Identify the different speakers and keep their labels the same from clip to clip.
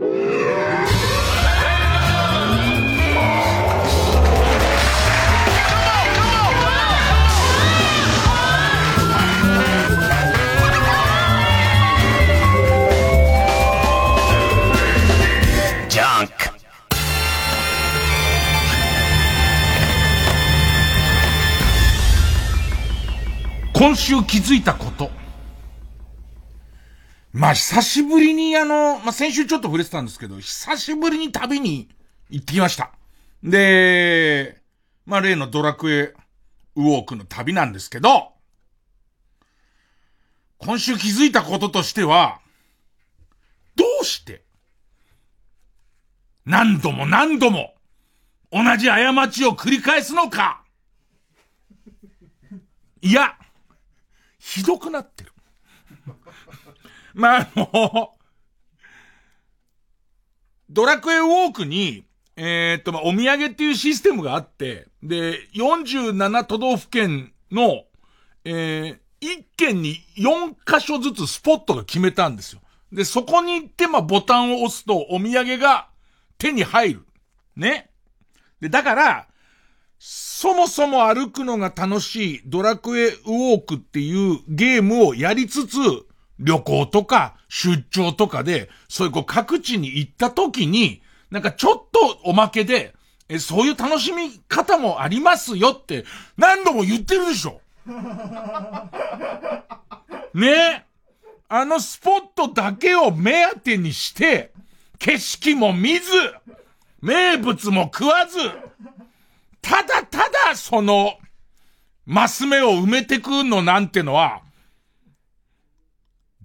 Speaker 1: 今週気づいたこと。まあ、久しぶりにあの、まあ、先週ちょっと触れてたんですけど、久しぶりに旅に行ってきました。で、まあ、例のドラクエウォークの旅なんですけど、今週気づいたこととしては、どうして、何度も何度も、同じ過ちを繰り返すのかいや、ひどくなってる。まあ、あの、ドラクエウォークに、えー、っと、まあ、お土産っていうシステムがあって、で、47都道府県の、えー、1県に4箇所ずつスポットが決めたんですよ。で、そこに行って、まあ、ボタンを押すとお土産が手に入る。ね。で、だから、そもそも歩くのが楽しいドラクエウォークっていうゲームをやりつつ、旅行とか出張とかで、そういうこう各地に行った時に、なんかちょっとおまけで、え、そういう楽しみ方もありますよって何度も言ってるでしょ。ねあのスポットだけを目当てにして、景色も見ず、名物も食わず、ただただその、マス目を埋めてくのなんてのは、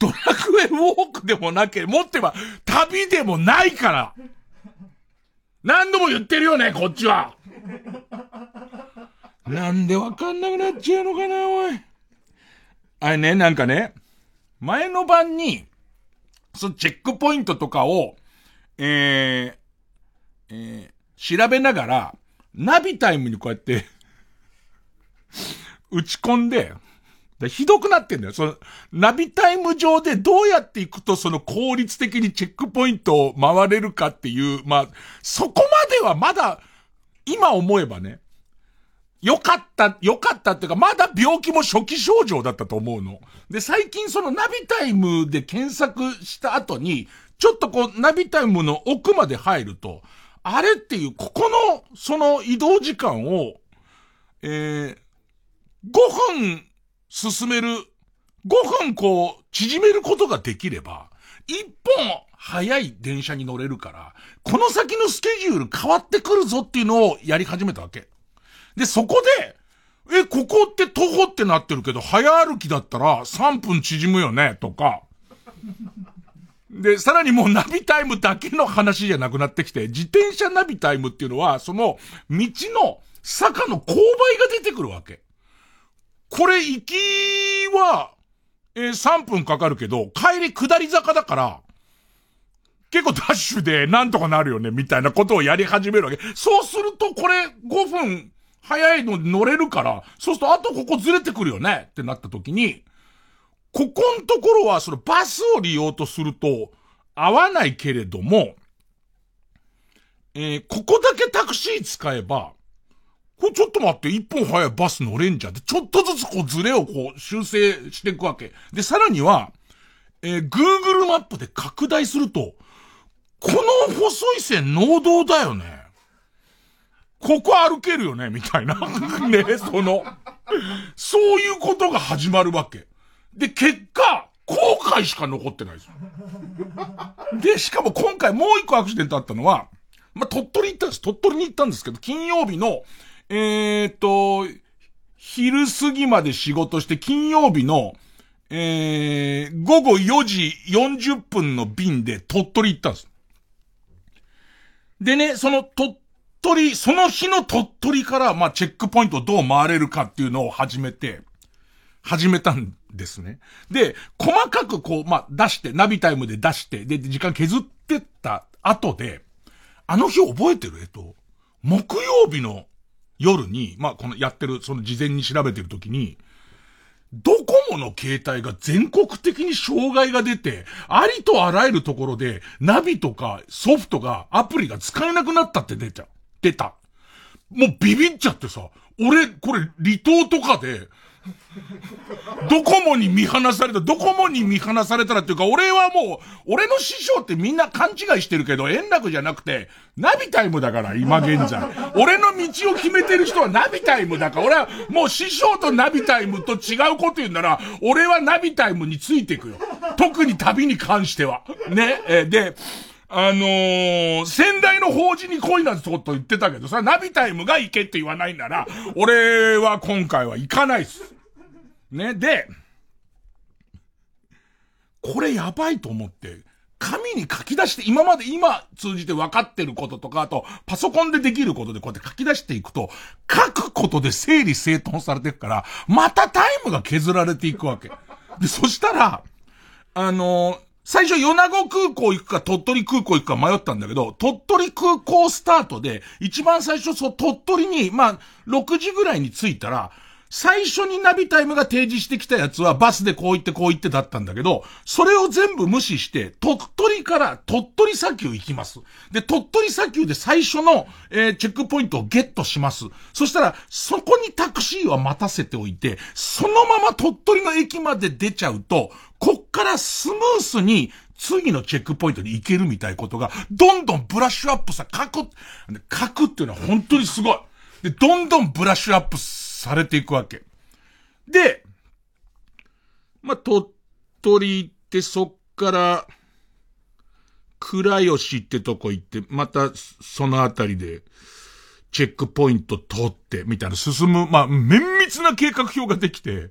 Speaker 1: ドラクエウォークでもなけ、もってば旅でもないから。何度も言ってるよね、こっちは。なんでわかんなくなっちゃうのかな、おい。あれね、なんかね、前の晩に、そのチェックポイントとかを、えー、えー、調べながら、ナビタイムにこうやって打ち込んで、ひどくなってんだよ。その、ナビタイム上でどうやっていくとその効率的にチェックポイントを回れるかっていう、まあ、そこまではまだ、今思えばね、よかった、よかったっていうか、まだ病気も初期症状だったと思うの。で、最近そのナビタイムで検索した後に、ちょっとこう、ナビタイムの奥まで入ると、あれっていう、ここの、その移動時間を、えー、5分進める、5分こう、縮めることができれば、1本早い電車に乗れるから、この先のスケジュール変わってくるぞっていうのをやり始めたわけ。で、そこで、え、ここって徒歩ってなってるけど、早歩きだったら3分縮むよね、とか。で、さらにもうナビタイムだけの話じゃなくなってきて、自転車ナビタイムっていうのは、その道の坂の勾配が出てくるわけ。これ行きは、えー、3分かかるけど、帰り下り坂だから、結構ダッシュでなんとかなるよね、みたいなことをやり始めるわけ。そうするとこれ5分早いので乗れるから、そうするとあとここずれてくるよねってなった時に、ここのところはそのバスを利用とすると合わないけれども、えー、ここだけタクシー使えば、これちょっと待って、一本早いバス乗れんじゃん。で、ちょっとずつこうズレをこう修正していくわけ。で、さらには、えー、Google マップで拡大すると、この細い線農道だよね。ここ歩けるよねみたいな。ね、その、そういうことが始まるわけ。で、結果、後悔しか残ってないですよ。で、しかも今回もう一個アクシデントあったのは、まあ、鳥取行ったんです。鳥取に行ったんですけど、金曜日の、えー、っと、昼過ぎまで仕事して、金曜日の、えー、午後4時40分の便で鳥取行ったんです。でね、その鳥取、その日の鳥取から、まあ、チェックポイントをどう回れるかっていうのを始めて、始めたんですね。で、細かくこう、まあ、出して、ナビタイムで出して、で、時間削ってった後で、あの日覚えてる？えっと、木曜日の夜に、まあ、このやってる、その事前に調べてる時に、ドコモの携帯が全国的に障害が出て、ありとあらゆるところで、ナビとかソフトが、アプリが使えなくなったって出ちゃう。出た。もうビビっちゃってさ、俺、これ、離島とかで、ドコモに見放された、ドコモに見放されたらっていうか、俺はもう、俺の師匠ってみんな勘違いしてるけど、円楽じゃなくて、ナビタイムだから、今現在。俺の道を決めてる人はナビタイムだから、俺はもう師匠とナビタイムと違うこと言うなら、俺はナビタイムについていくよ。特に旅に関しては。ね。えで、あのー、先代の法事に来いなんてこと言ってたけど、それはナビタイムが行けって言わないなら、俺は今回は行かないっす。ね、で、これやばいと思って、紙に書き出して、今まで今通じて分かってることとか、あと、パソコンでできることでこうやって書き出していくと、書くことで整理整頓されていくから、またタイムが削られていくわけ。で、そしたら、あのー、最初、米子空港行くか鳥取空港行くか迷ったんだけど、鳥取空港スタートで、一番最初、そう、鳥取に、まあ、6時ぐらいに着いたら、最初にナビタイムが提示してきたやつはバスでこう行ってこう行ってだったんだけど、それを全部無視して、鳥取から鳥取砂丘行きます。で、鳥取砂丘で最初の、えー、チェックポイントをゲットします。そしたら、そこにタクシーは待たせておいて、そのまま鳥取の駅まで出ちゃうと、こっからスムースに次のチェックポイントに行けるみたいことが、どんどんブラッシュアップさ、書く、書くっていうのは本当にすごい。で、どんどんブラッシュアップされていくわけ。で、まあ、鳥取行ってそっから、倉吉ってとこ行って、またそのあたりで、チェックポイント取って、みたいな進む、まあ、綿密な計画表ができて、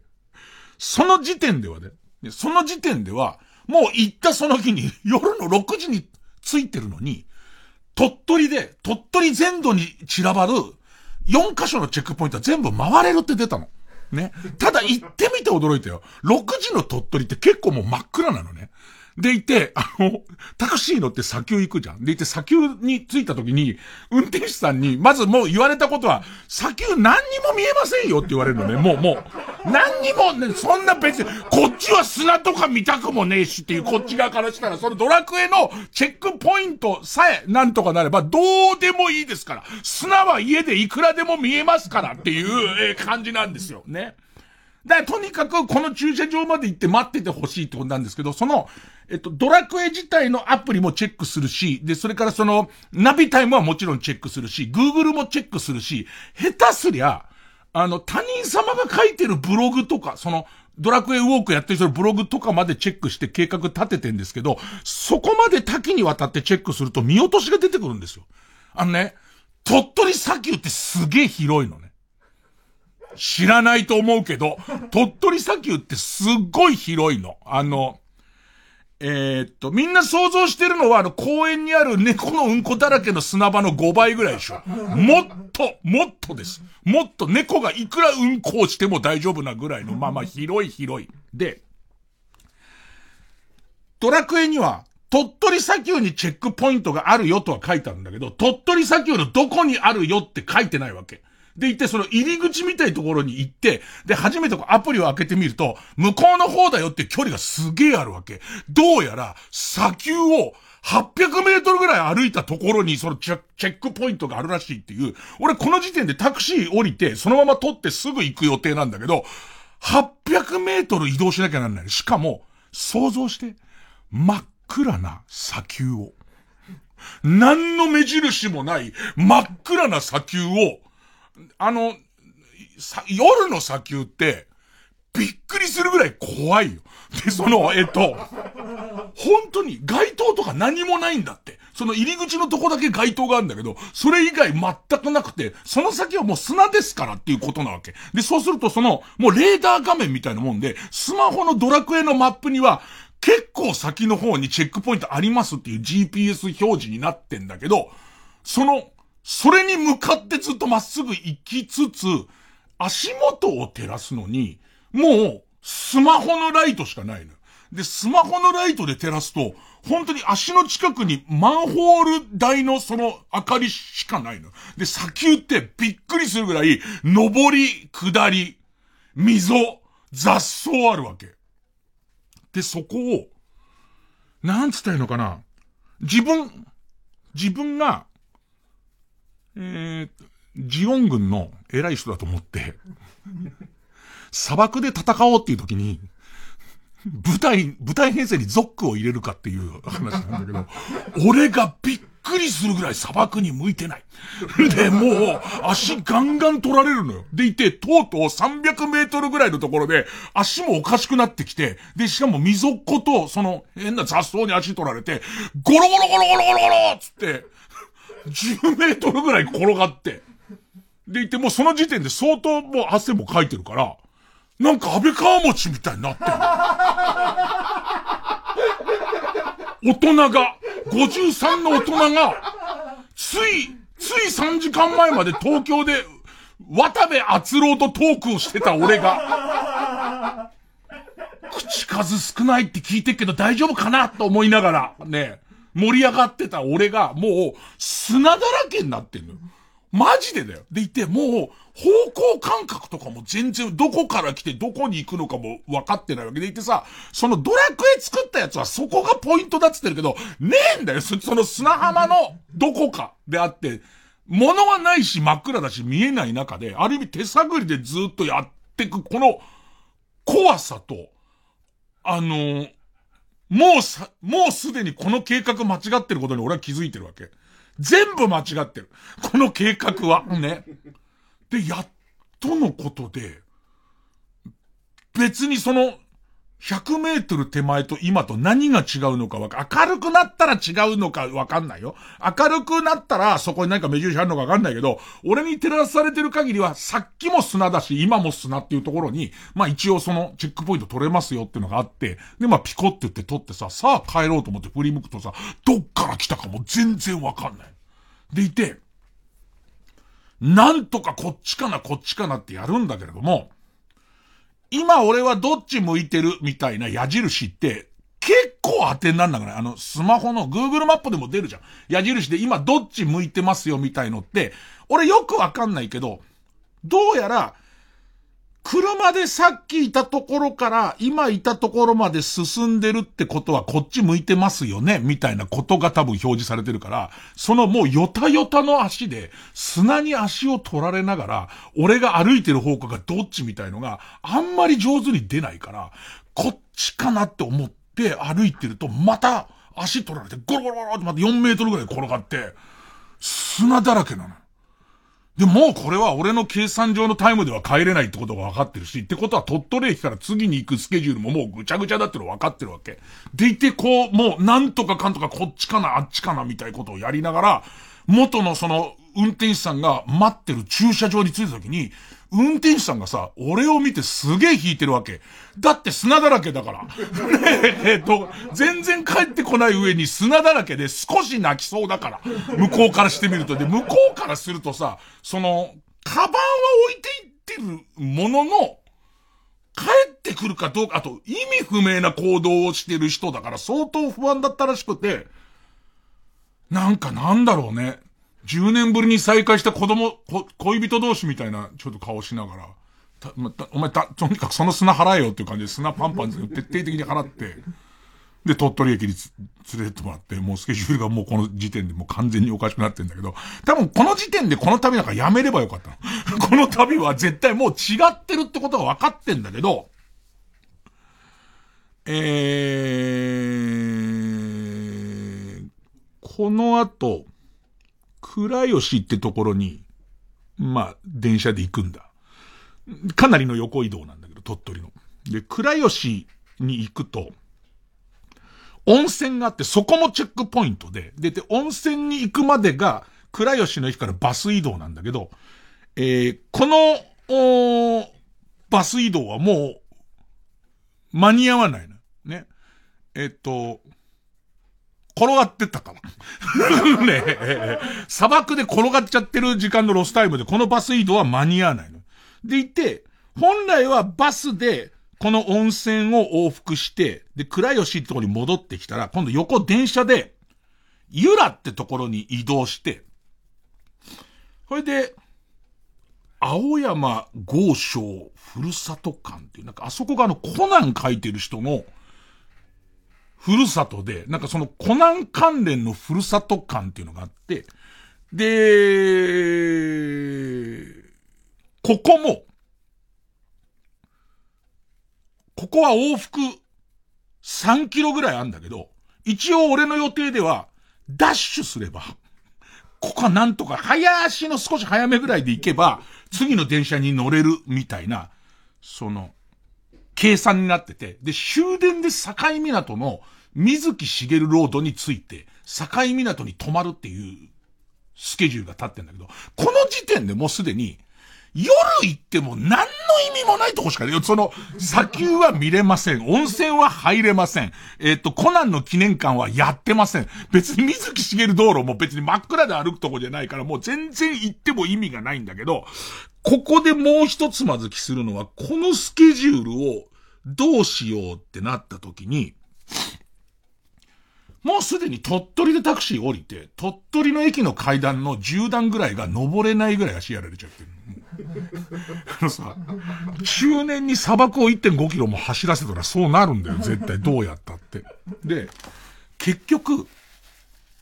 Speaker 1: その時点ではね、その時点では、もう行ったその日に、夜の6時に着いてるのに、鳥取で、鳥取全土に散らばる4箇所のチェックポイントは全部回れるって出たの。ね。ただ行ってみて驚いたよ。6時の鳥取って結構もう真っ暗なのね。でいて、あの、タクシー乗って砂丘行くじゃん。でいて砂丘に着いた時に、運転手さんに、まずもう言われたことは、砂丘何にも見えませんよって言われるのね。もう、もう。何にも、ね、そんな別に、こっちは砂とか見たくもねえしっていうこっち側からしたら、そのドラクエのチェックポイントさえなんとかなれば、どうでもいいですから。砂は家でいくらでも見えますからっていう、感じなんですよ。ね。だとにかくこの駐車場まで行って待っててほしいってことなんですけど、その、えっと、ドラクエ自体のアプリもチェックするし、で、それからその、ナビタイムはもちろんチェックするし、Google もチェックするし、下手すりゃ、あの、他人様が書いてるブログとか、その、ドラクエウォークやってる人のブログとかまでチェックして計画立ててんですけど、そこまで多岐にわたってチェックすると見落としが出てくるんですよ。あのね、鳥取砂丘ってすげえ広いのね。知らないと思うけど、鳥取砂丘ってすっごい広いの。あの、えー、っと、みんな想像してるのは、あの、公園にある猫のうんこだらけの砂場の5倍ぐらいでしょ。もっと、もっとです。もっと猫がいくらうんこをしても大丈夫なぐらいの、まあまあ広い広い。で、ドラクエには、鳥取砂丘にチェックポイントがあるよとは書いてあるんだけど、鳥取砂丘のどこにあるよって書いてないわけ。で行って、その入り口みたいなところに行って、で、初めてアプリを開けてみると、向こうの方だよって距離がすげえあるわけ。どうやら、砂丘を、800メートルぐらい歩いたところにそのチェックポイントがあるらしいっていう、俺この時点でタクシー降りて、そのまま取ってすぐ行く予定なんだけど、800メートル移動しなきゃなんない。しかも、想像して、真っ暗な砂丘を。何の目印もない真っ暗な砂丘をあの、夜の砂丘って、びっくりするぐらい怖いよ。で、その、えっと、本当に街灯とか何もないんだって。その入り口のとこだけ街灯があるんだけど、それ以外全くなくて、その先はもう砂ですからっていうことなわけ。で、そうするとその、もうレーダー画面みたいなもんで、スマホのドラクエのマップには、結構先の方にチェックポイントありますっていう GPS 表示になってんだけど、その、それに向かってずっとまっすぐ行きつつ、足元を照らすのに、もう、スマホのライトしかないの。で、スマホのライトで照らすと、本当に足の近くにマンホール台のその明かりしかないの。で、砂丘ってびっくりするぐらい、上り、下り、溝、雑草あるわけ。で、そこを、なんつったらいいのかな。自分、自分が、えー、ジオン軍の偉い人だと思って、砂漠で戦おうっていう時に、舞台、舞台編成にゾックを入れるかっていう話なんだけど、俺がびっくりするぐらい砂漠に向いてない。で、もう、足ガンガン取られるのよ。でいて、とうとう300メートルぐらいのところで、足もおかしくなってきて、で、しかも溝っ子と、その、変な雑草に足取られて、ゴロゴロゴロゴロゴロゴロつって、10メートルぐらい転がって、でいて、もうその時点で相当もう汗もかいてるから、なんか安倍川餅みたいになってる。大人が、53の大人が、つい、つい3時間前まで東京で、渡部篤郎とトークをしてた俺が、口数少ないって聞いてっけど大丈夫かなと思いながら、ね、盛り上がってた俺が、もう、砂だらけになってんのよ。マジでだよ。でいて、もう、方向感覚とかも全然どこから来てどこに行くのかも分かってないわけでいてさ、そのドラクエ作ったやつはそこがポイントだっつってるけど、ねえんだよ。その砂浜のどこかであって、物はないし真っ暗だし見えない中で、ある意味手探りでずっとやってく、この怖さと、あのー、もうさ、もうすでにこの計画間違ってることに俺は気づいてるわけ。全部間違ってる。この計画は。ね。で、やっとのことで、別にその、100メートル手前と今と何が違うのかわか、明るくなったら違うのかわかんないよ。明るくなったらそこに何か目印あるのかわかんないけど、俺に照らされてる限りはさっきも砂だし、今も砂っていうところに、まあ一応そのチェックポイント取れますよっていうのがあって、でまあピコって言って取ってさ、さあ帰ろうと思って振り向くとさ、どっから来たかも全然わかんない。でいて、なんとかこっちかなこっちかなってやるんだけれども、今俺はどっち向いてるみたいな矢印って、結構当てになんなくない？あの、スマホの Google マップでも出るじゃん。矢印で今どっち向いてますよみたいのって、俺よくわかんないけど、どうやら、車でさっきいたところから今いたところまで進んでるってことはこっち向いてますよね？みたいなことが多分表示されてるから、そのもうヨタヨタの足で砂に足を取られながら、俺が歩いてる方向がどっちみたいのがあんまり上手に出ないから、こっちかなって思って歩いてるとまた足取られてゴロゴロゴロってまた4メートルぐらい転がって、砂だらけなの。で、もうこれは俺の計算上のタイムでは帰れないってことが分かってるし、ってことは鳥取駅から次に行くスケジュールももうぐちゃぐちゃだっての分かってるわけ。でいて、こう、もうなんとかかんとかこっちかな、あっちかな、みたいなことをやりながら、元のその運転手さんが待ってる駐車場に着いた時に、運転手さんがさ、俺を見てすげえ引いてるわけ。だって砂だらけだから。ねえ、えっと、全然帰ってこない上に砂だらけで少し泣きそうだから。向こうからしてみると。で、向こうからするとさ、その、カバンは置いていってるものの、帰ってくるかどうか、あと意味不明な行動をしてる人だから相当不安だったらしくて、なんかなんだろうね。10年ぶりに再会した子供、恋人同士みたいな、ちょっと顔しながら、た、ま、た、お前た、とにかくその砂払えよっていう感じで砂パンパン徹底的に払って、で、鳥取駅に連れてってもらって、もうスケジュールがもうこの時点でもう完全におかしくなってんだけど、多分この時点でこの旅なんかやめればよかったの。この旅は絶対もう違ってるってことが分かってんだけど、えー、この後、倉吉ってところに、まあ、電車で行くんだ。かなりの横移動なんだけど、鳥取の。で、倉吉に行くと、温泉があって、そこもチェックポイントで、で、で、温泉に行くまでが、倉吉の駅からバス移動なんだけど、えー、この、おバス移動はもう、間に合わないの。ね。えっと、転がってったから。ね、砂漠で転がっちゃってる時間のロスタイムでこのバス移動は間に合わないの。でいて、本来はバスでこの温泉を往復して、で、倉吉ってところに戻ってきたら、今度横電車で、ゆらってところに移動して、それで、青山豪昌ふるさと館っていう、なんかあそこがあのコナン書いてる人の、ふるさとで、なんかそのコナン関連のふるさと館っていうのがあって、で、ここも、ここは往復3キロぐらいあるんだけど、一応俺の予定では、ダッシュすれば、ここはなんとか、早足の少し早めぐらいで行けば、次の電車に乗れるみたいな、その、計算になってて、で、終電で境港の水木しげるロードについて、境港に泊まるっていうスケジュールが立ってんだけど、この時点でもうすでに、夜行っても何の意味もないとこしかね、その、砂丘は見れません。温泉は入れません。えっ、ー、と、コナンの記念館はやってません。別に水木しげる道路も別に真っ暗で歩くとこじゃないから、もう全然行っても意味がないんだけど、ここでもう一つまずきするのは、このスケジュールをどうしようってなった時に、もうすでに鳥取でタクシー降りて、鳥取の駅の階段の10段ぐらいが登れないぐらい足やられちゃってる。あのさ、中年に砂漠を1.5キロも走らせたらそうなるんだよ、絶対。どうやったって。で、結局、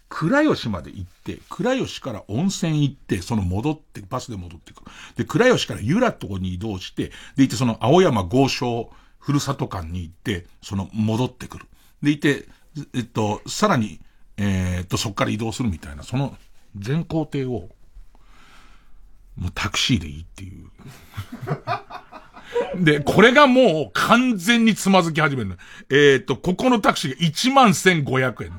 Speaker 1: 倉吉まで行って、倉吉から温泉行って、その戻って、バスで戻ってくる。で、倉吉から由良とこに移動して、で、行ってその青山豪商ふるさと館に行って、その戻ってくる。で、いて、えっと、さらに、えー、っと、そっから移動するみたいな、その全工程を、もうタクシーでいいっていう。で、これがもう完全につまずき始めるえー、っと、ここのタクシーが11,500円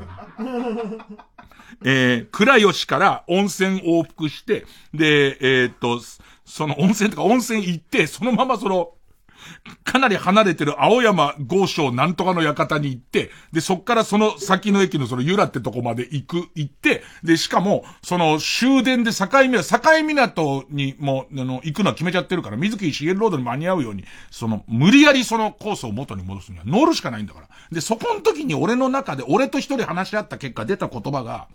Speaker 1: えー、倉吉から温泉往復して、で、えー、っと、その温泉とか温泉行って、そのままその、かなり離れてる青山豪商なんとかの館に行って、で、そっからその先の駅のそのユラってとこまで行く、行って、で、しかも、その終電で境港、境港にも、あの、行くのは決めちゃってるから、水木しげるロードに間に合うように、その、無理やりそのコースを元に戻すには乗るしかないんだから。で、そこの時に俺の中で、俺と一人話し合った結果出た言葉が、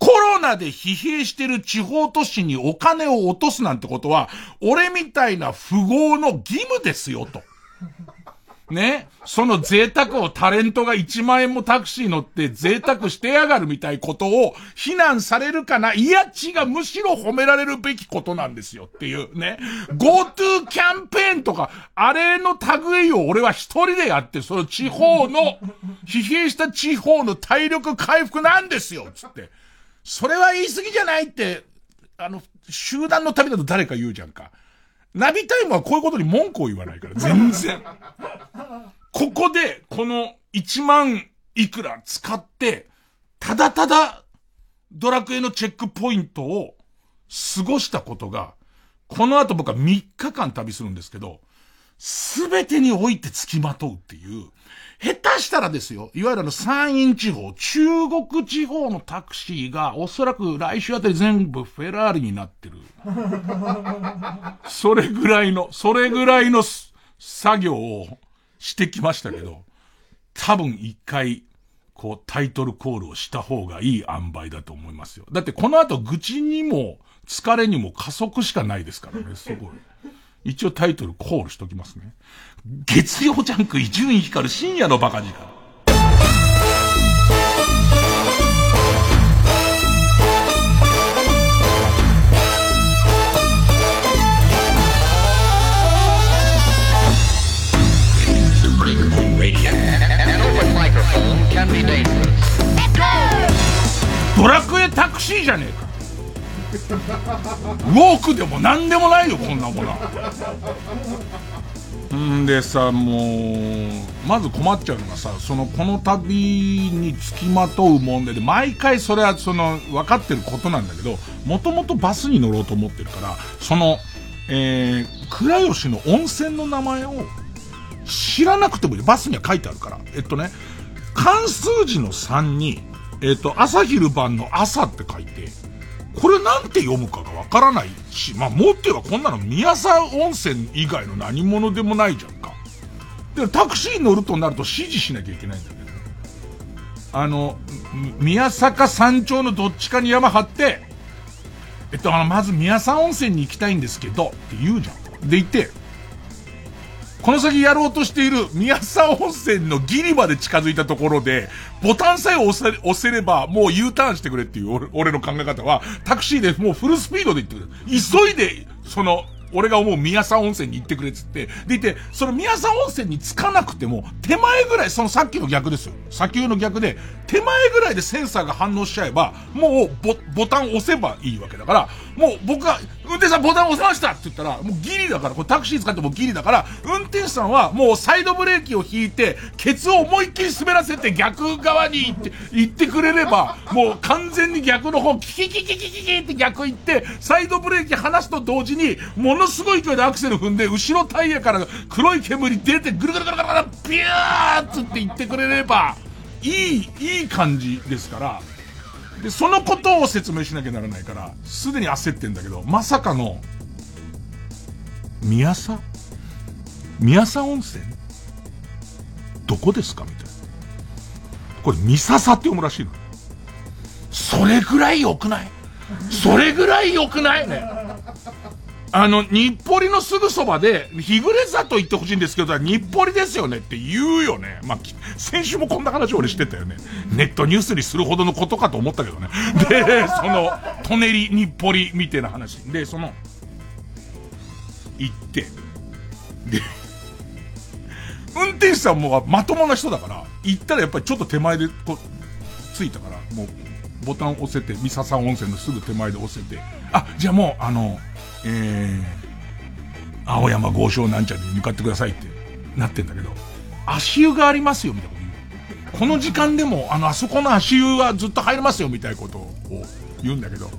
Speaker 1: コロナで疲弊してる地方都市にお金を落とすなんてことは、俺みたいな富豪の義務ですよ、と。ね？その贅沢をタレントが1万円もタクシー乗って贅沢してやがるみたいことを非難されるかな？いや違う、むしろ褒められるべきことなんですよっていうね？GoTo キャンペーンとか、あれの類を俺は一人でやって、その地方の、疲弊した地方の体力回復なんですよつって。それは言い過ぎじゃないって、あの、集団の旅だと誰か言うじゃんか。ナビタイムはこういうことに文句を言わないから、全然。ここで、この1万いくら使って、ただただ、ドラクエのチェックポイントを過ごしたことが、この後僕は3日間旅するんですけど、すべてにおいて付きまとうっていう、下手したらですよ、いわゆるあの山陰地方、中国地方のタクシーがおそらく来週あたり全部フェラーリになってる。それぐらいの、それぐらいの作業をしてきましたけど、多分一回、こうタイトルコールをした方がいい塩梅だと思いますよ。だってこの後愚痴にも疲れにも加速しかないですからね、すごい。一応タイトルコールしときますね。月曜ジャンク伊集院光る深夜のバカ力。ドラクエタクシーじゃねえかウォークでも何でもないよこんなものはんでさもうまず困っちゃうのがさそのこの旅につきまとう問題で毎回それはその分かってることなんだけどもともとバスに乗ろうと思ってるからそのえー、倉吉の温泉の名前を知らなくてもいい。バスには書いてあるから。えっとね関数字の3にえっと朝昼晩の朝って書いてこれなんて読むかがわからないし、まあ、もってはこんなの宮沢温泉以外の何者でもないじゃんか。で、タクシー乗るとなると指示しなきゃいけないんだけど。あの、宮坂山頂のどっちかに山張って、えっと、あの、まず宮沢温泉に行きたいんですけど、って言うじゃん。でいて、この先やろうとしている宮沢温泉のギリまで近づいたところで、ボタンさえ押せ押せればもう U ターンしてくれっていう俺の考え方は、タクシーでもうフルスピードで行ってくれ。急いで、その、俺が思う宮沢温泉に行ってくれっつって、でいて、その宮沢温泉に着かなくても、手前ぐらい、そのさっきの逆ですよ。砂丘の逆で、手前ぐらいでセンサーが反応しちゃえば、もうボ、ボタン押せばいいわけだから、もう僕が、運転手さんボタン押せましたって言ったら、もうギリだから、これタクシー使ってもギリだから、運転手さんはもうサイドブレーキを引いて、ケツを思いっきり滑らせて逆側に行って、行ってくれれば、もう完全に逆の方、キキキキキキキって逆行って、サイドブレーキ離すと同時に、ものすごい勢いでアクセル踏んで、後ろタイヤから黒い煙出て、ぐるぐるぐるぐるぐる、ビューッつって行ってくれれば、いい、いい感じですから、で、そのことを説明しなきゃならないから、すでに焦ってんだけど、まさかの、宮佐宮佐温泉？どこですか？みたいな。これ、三笹って読むらしいの。それぐらい良くない？それぐらい良くない？ね。あの、日暮里のすぐそばで、日暮れ座と言ってほしいんですけど、日暮里ですよねって言うよね。まあ、先週もこんな話俺してたよね。ネットニュースにするほどのことかと思ったけどね。で、その、舎人日暮里みたいな話。で、その、行って、で、運転手さんもまともな人だから、行ったらやっぱりちょっと手前でこう、着いたから、もう、ボタン押せて、三笹温泉のすぐ手前で押せて、あ、じゃあもう、あの、えー、青山豪商なんちゃらに向かってくださいってなってんだけど、足湯がありますよ、みたいなこと言う。この時間でも、あの、あそこの足湯はずっと入れますよ、みたいなことを言うんだけど、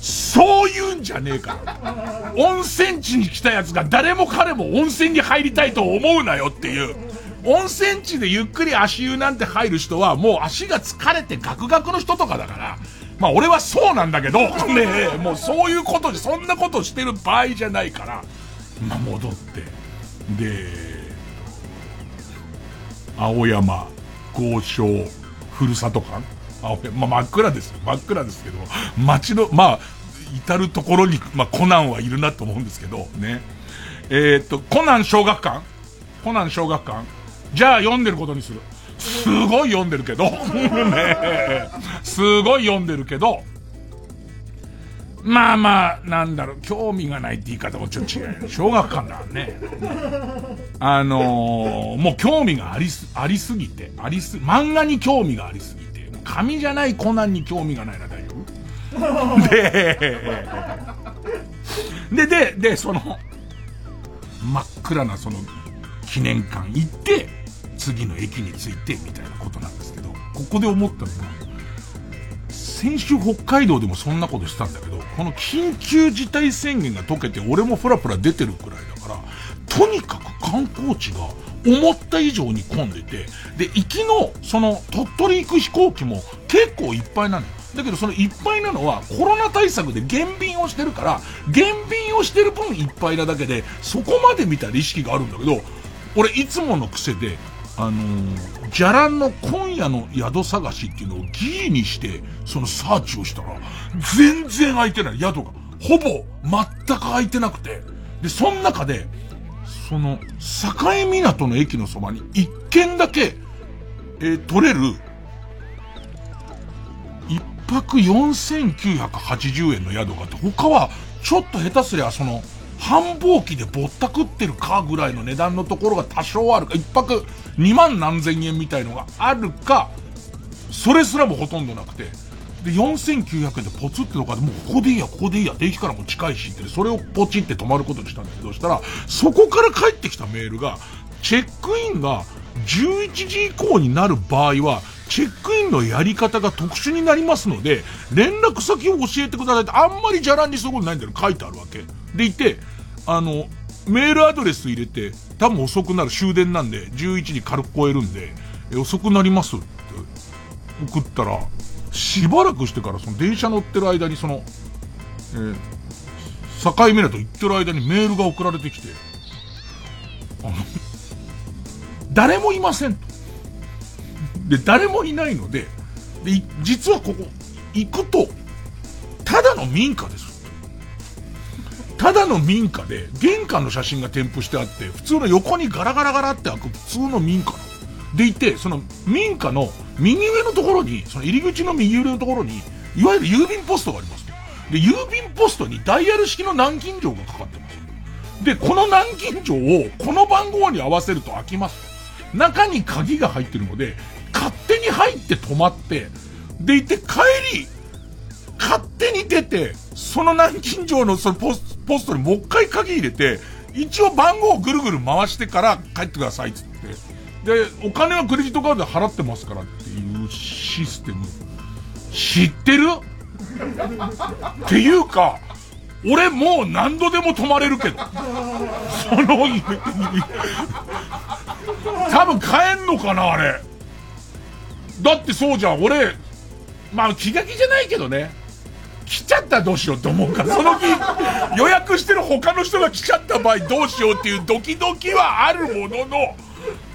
Speaker 1: そう言うんじゃねえから。温泉地に来た奴が誰も彼も温泉に入りたいと思うなよっていう。温泉地でゆっくり足湯なんて入る人はもう足が疲れてガクガクの人とかだから、まあ俺はそうなんだけど、ねえ、もうそういうことで、そんなことしてる場合じゃないから、まあ戻って、で、青山、豪商、ふるさと館青山、まあ真っ暗ですよ。真っ暗ですけど、街の、まあ、至るところに、まあコナンはいるなと思うんですけど、ね。えー、っと、コナン小学館コナン小学館じゃあ読んでることにする。すごい読んでるけど、ねすごい読んでるけど、まあまあ、なんだろう、興味がないって言い方もちょっと違う。小学館だね。あのー、もう興味がありす、ありすぎて、ありす、漫画に興味がありすぎて、紙じゃないコナンに興味がないな、大丈夫？で、で、で、で、その、真っ暗なその、記念館行って、次の駅に着いてみたいなことなんですけど、ここで思ったのが、先週北海道でもそんなことしたんだけど、この緊急事態宣言が解けて俺もふらふら出てるくらいだから、とにかく観光地が思った以上に混んでて、で、行きの、その、鳥取行く飛行機も結構いっぱいなのよ。だけどそのいっぱいなのはコロナ対策で減便をしてるから、減便をしてる分いっぱいなだけで、そこまで見たら意識があるんだけど、俺いつもの癖で、あのー、じゃらんの今夜の宿探しっていうのをギリにして、そのサーチをしたら、全然空いてない、宿が。ほぼ、全く空いてなくて。で、その中で、その、境港の駅のそばに一軒だけ、えー、取れる、一泊4980円の宿があって、他は、ちょっと下手すりゃ、その、繁忙期でぼったくってるかぐらいの値段のところが多少あるか、一泊2万何千円みたいのがあるか、それすらもほとんどなくて、で、4900円でポツってとかでもうここでいいや、ここでいいや、駅からも近いしって、それをポチって止まることにしたんだけど、したら、そこから帰ってきたメールが、チェックインが11時以降になる場合は、チェックインのやり方が特殊になりますので、連絡先を教えてくださいって、あんまりじゃらんにすることないんだけど、書いてあるわけ。でいて、あの、メールアドレス入れて、多分遅くなる終電なんで、11時軽く超えるんで、え、遅くなりますって送ったら、しばらくしてからその電車乗ってる間にその、えー、境港行ってる間にメールが送られてきて、あの、誰もいませんと。で、誰もいないので、で、実はここ、行くと、ただの民家です。ただの民家で、玄関の写真が添付してあって、普通の横にガラガラガラって開く普通の民家でいて、その民家の右上のところに、その入り口の右上のところに、いわゆる郵便ポストがありますで、郵便ポストにダイヤル式の南京錠がかかってます。で、この南京錠をこの番号に合わせると開きます。中に鍵が入ってるので、勝手に入って止まって、でいて帰り、勝手に出て、その南京錠のそのポスポストにもう一回鍵入れて、一応番号をぐるぐる回してから帰ってくださいっつって。で、お金はクレジットカードで払ってますからっていうシステム。知ってる？っていうか、俺もう何度でも泊まれるけど。その、多分買えんのかな、あれ。だってそうじゃん、俺、まあ気が気じゃないけどね。来ちゃったらどうしようと思うから、その日、予約してる他の人が来ちゃった場合どうしようっていうドキドキはあるものの、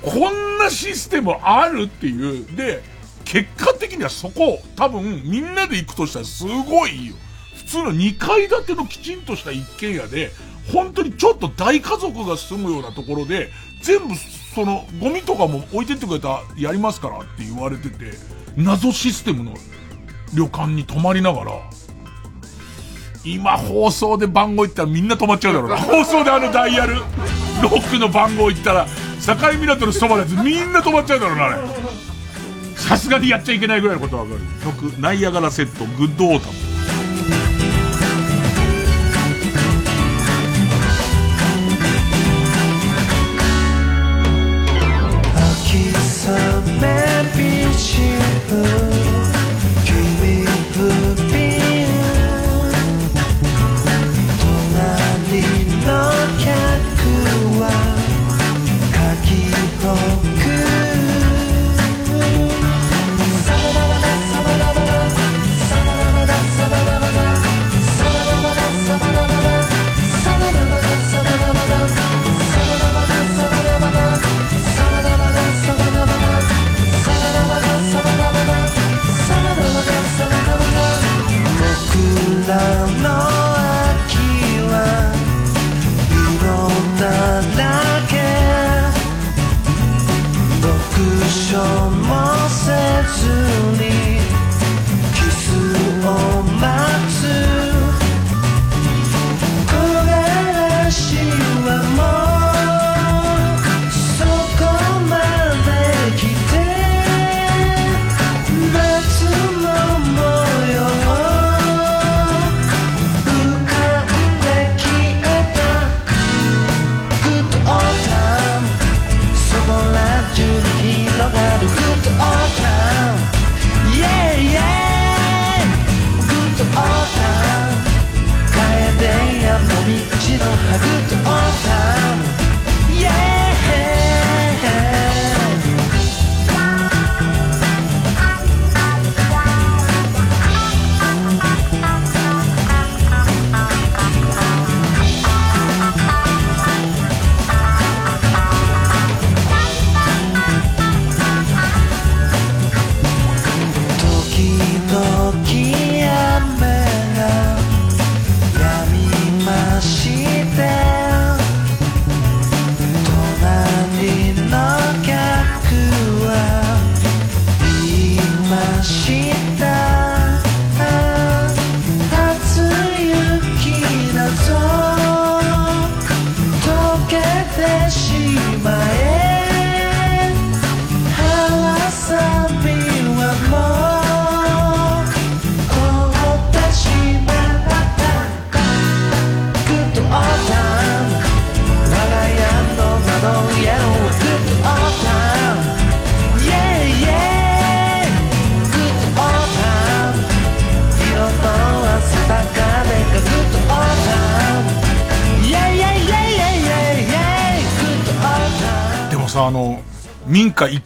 Speaker 1: こんなシステムあるっていう。で、結果的にはそこ、多分みんなで行くとしたらすごいよ。普通の2階建てのきちんとした一軒家で、本当にちょっと大家族が住むようなところで、全部そのゴミとかも置いてってくれたらやりますからって言われてて、謎システムの旅館に泊まりながら、今放送で番号言ったらみんな止まっちゃうだろうな。放送であのダイヤル、ロックの番号言ったら、境港のそばのやつみんな止まっちゃうだろうな、あれ。さすがにやっちゃいけないぐらいのことわかる。曲、ナイアガラセット、グッドオータム。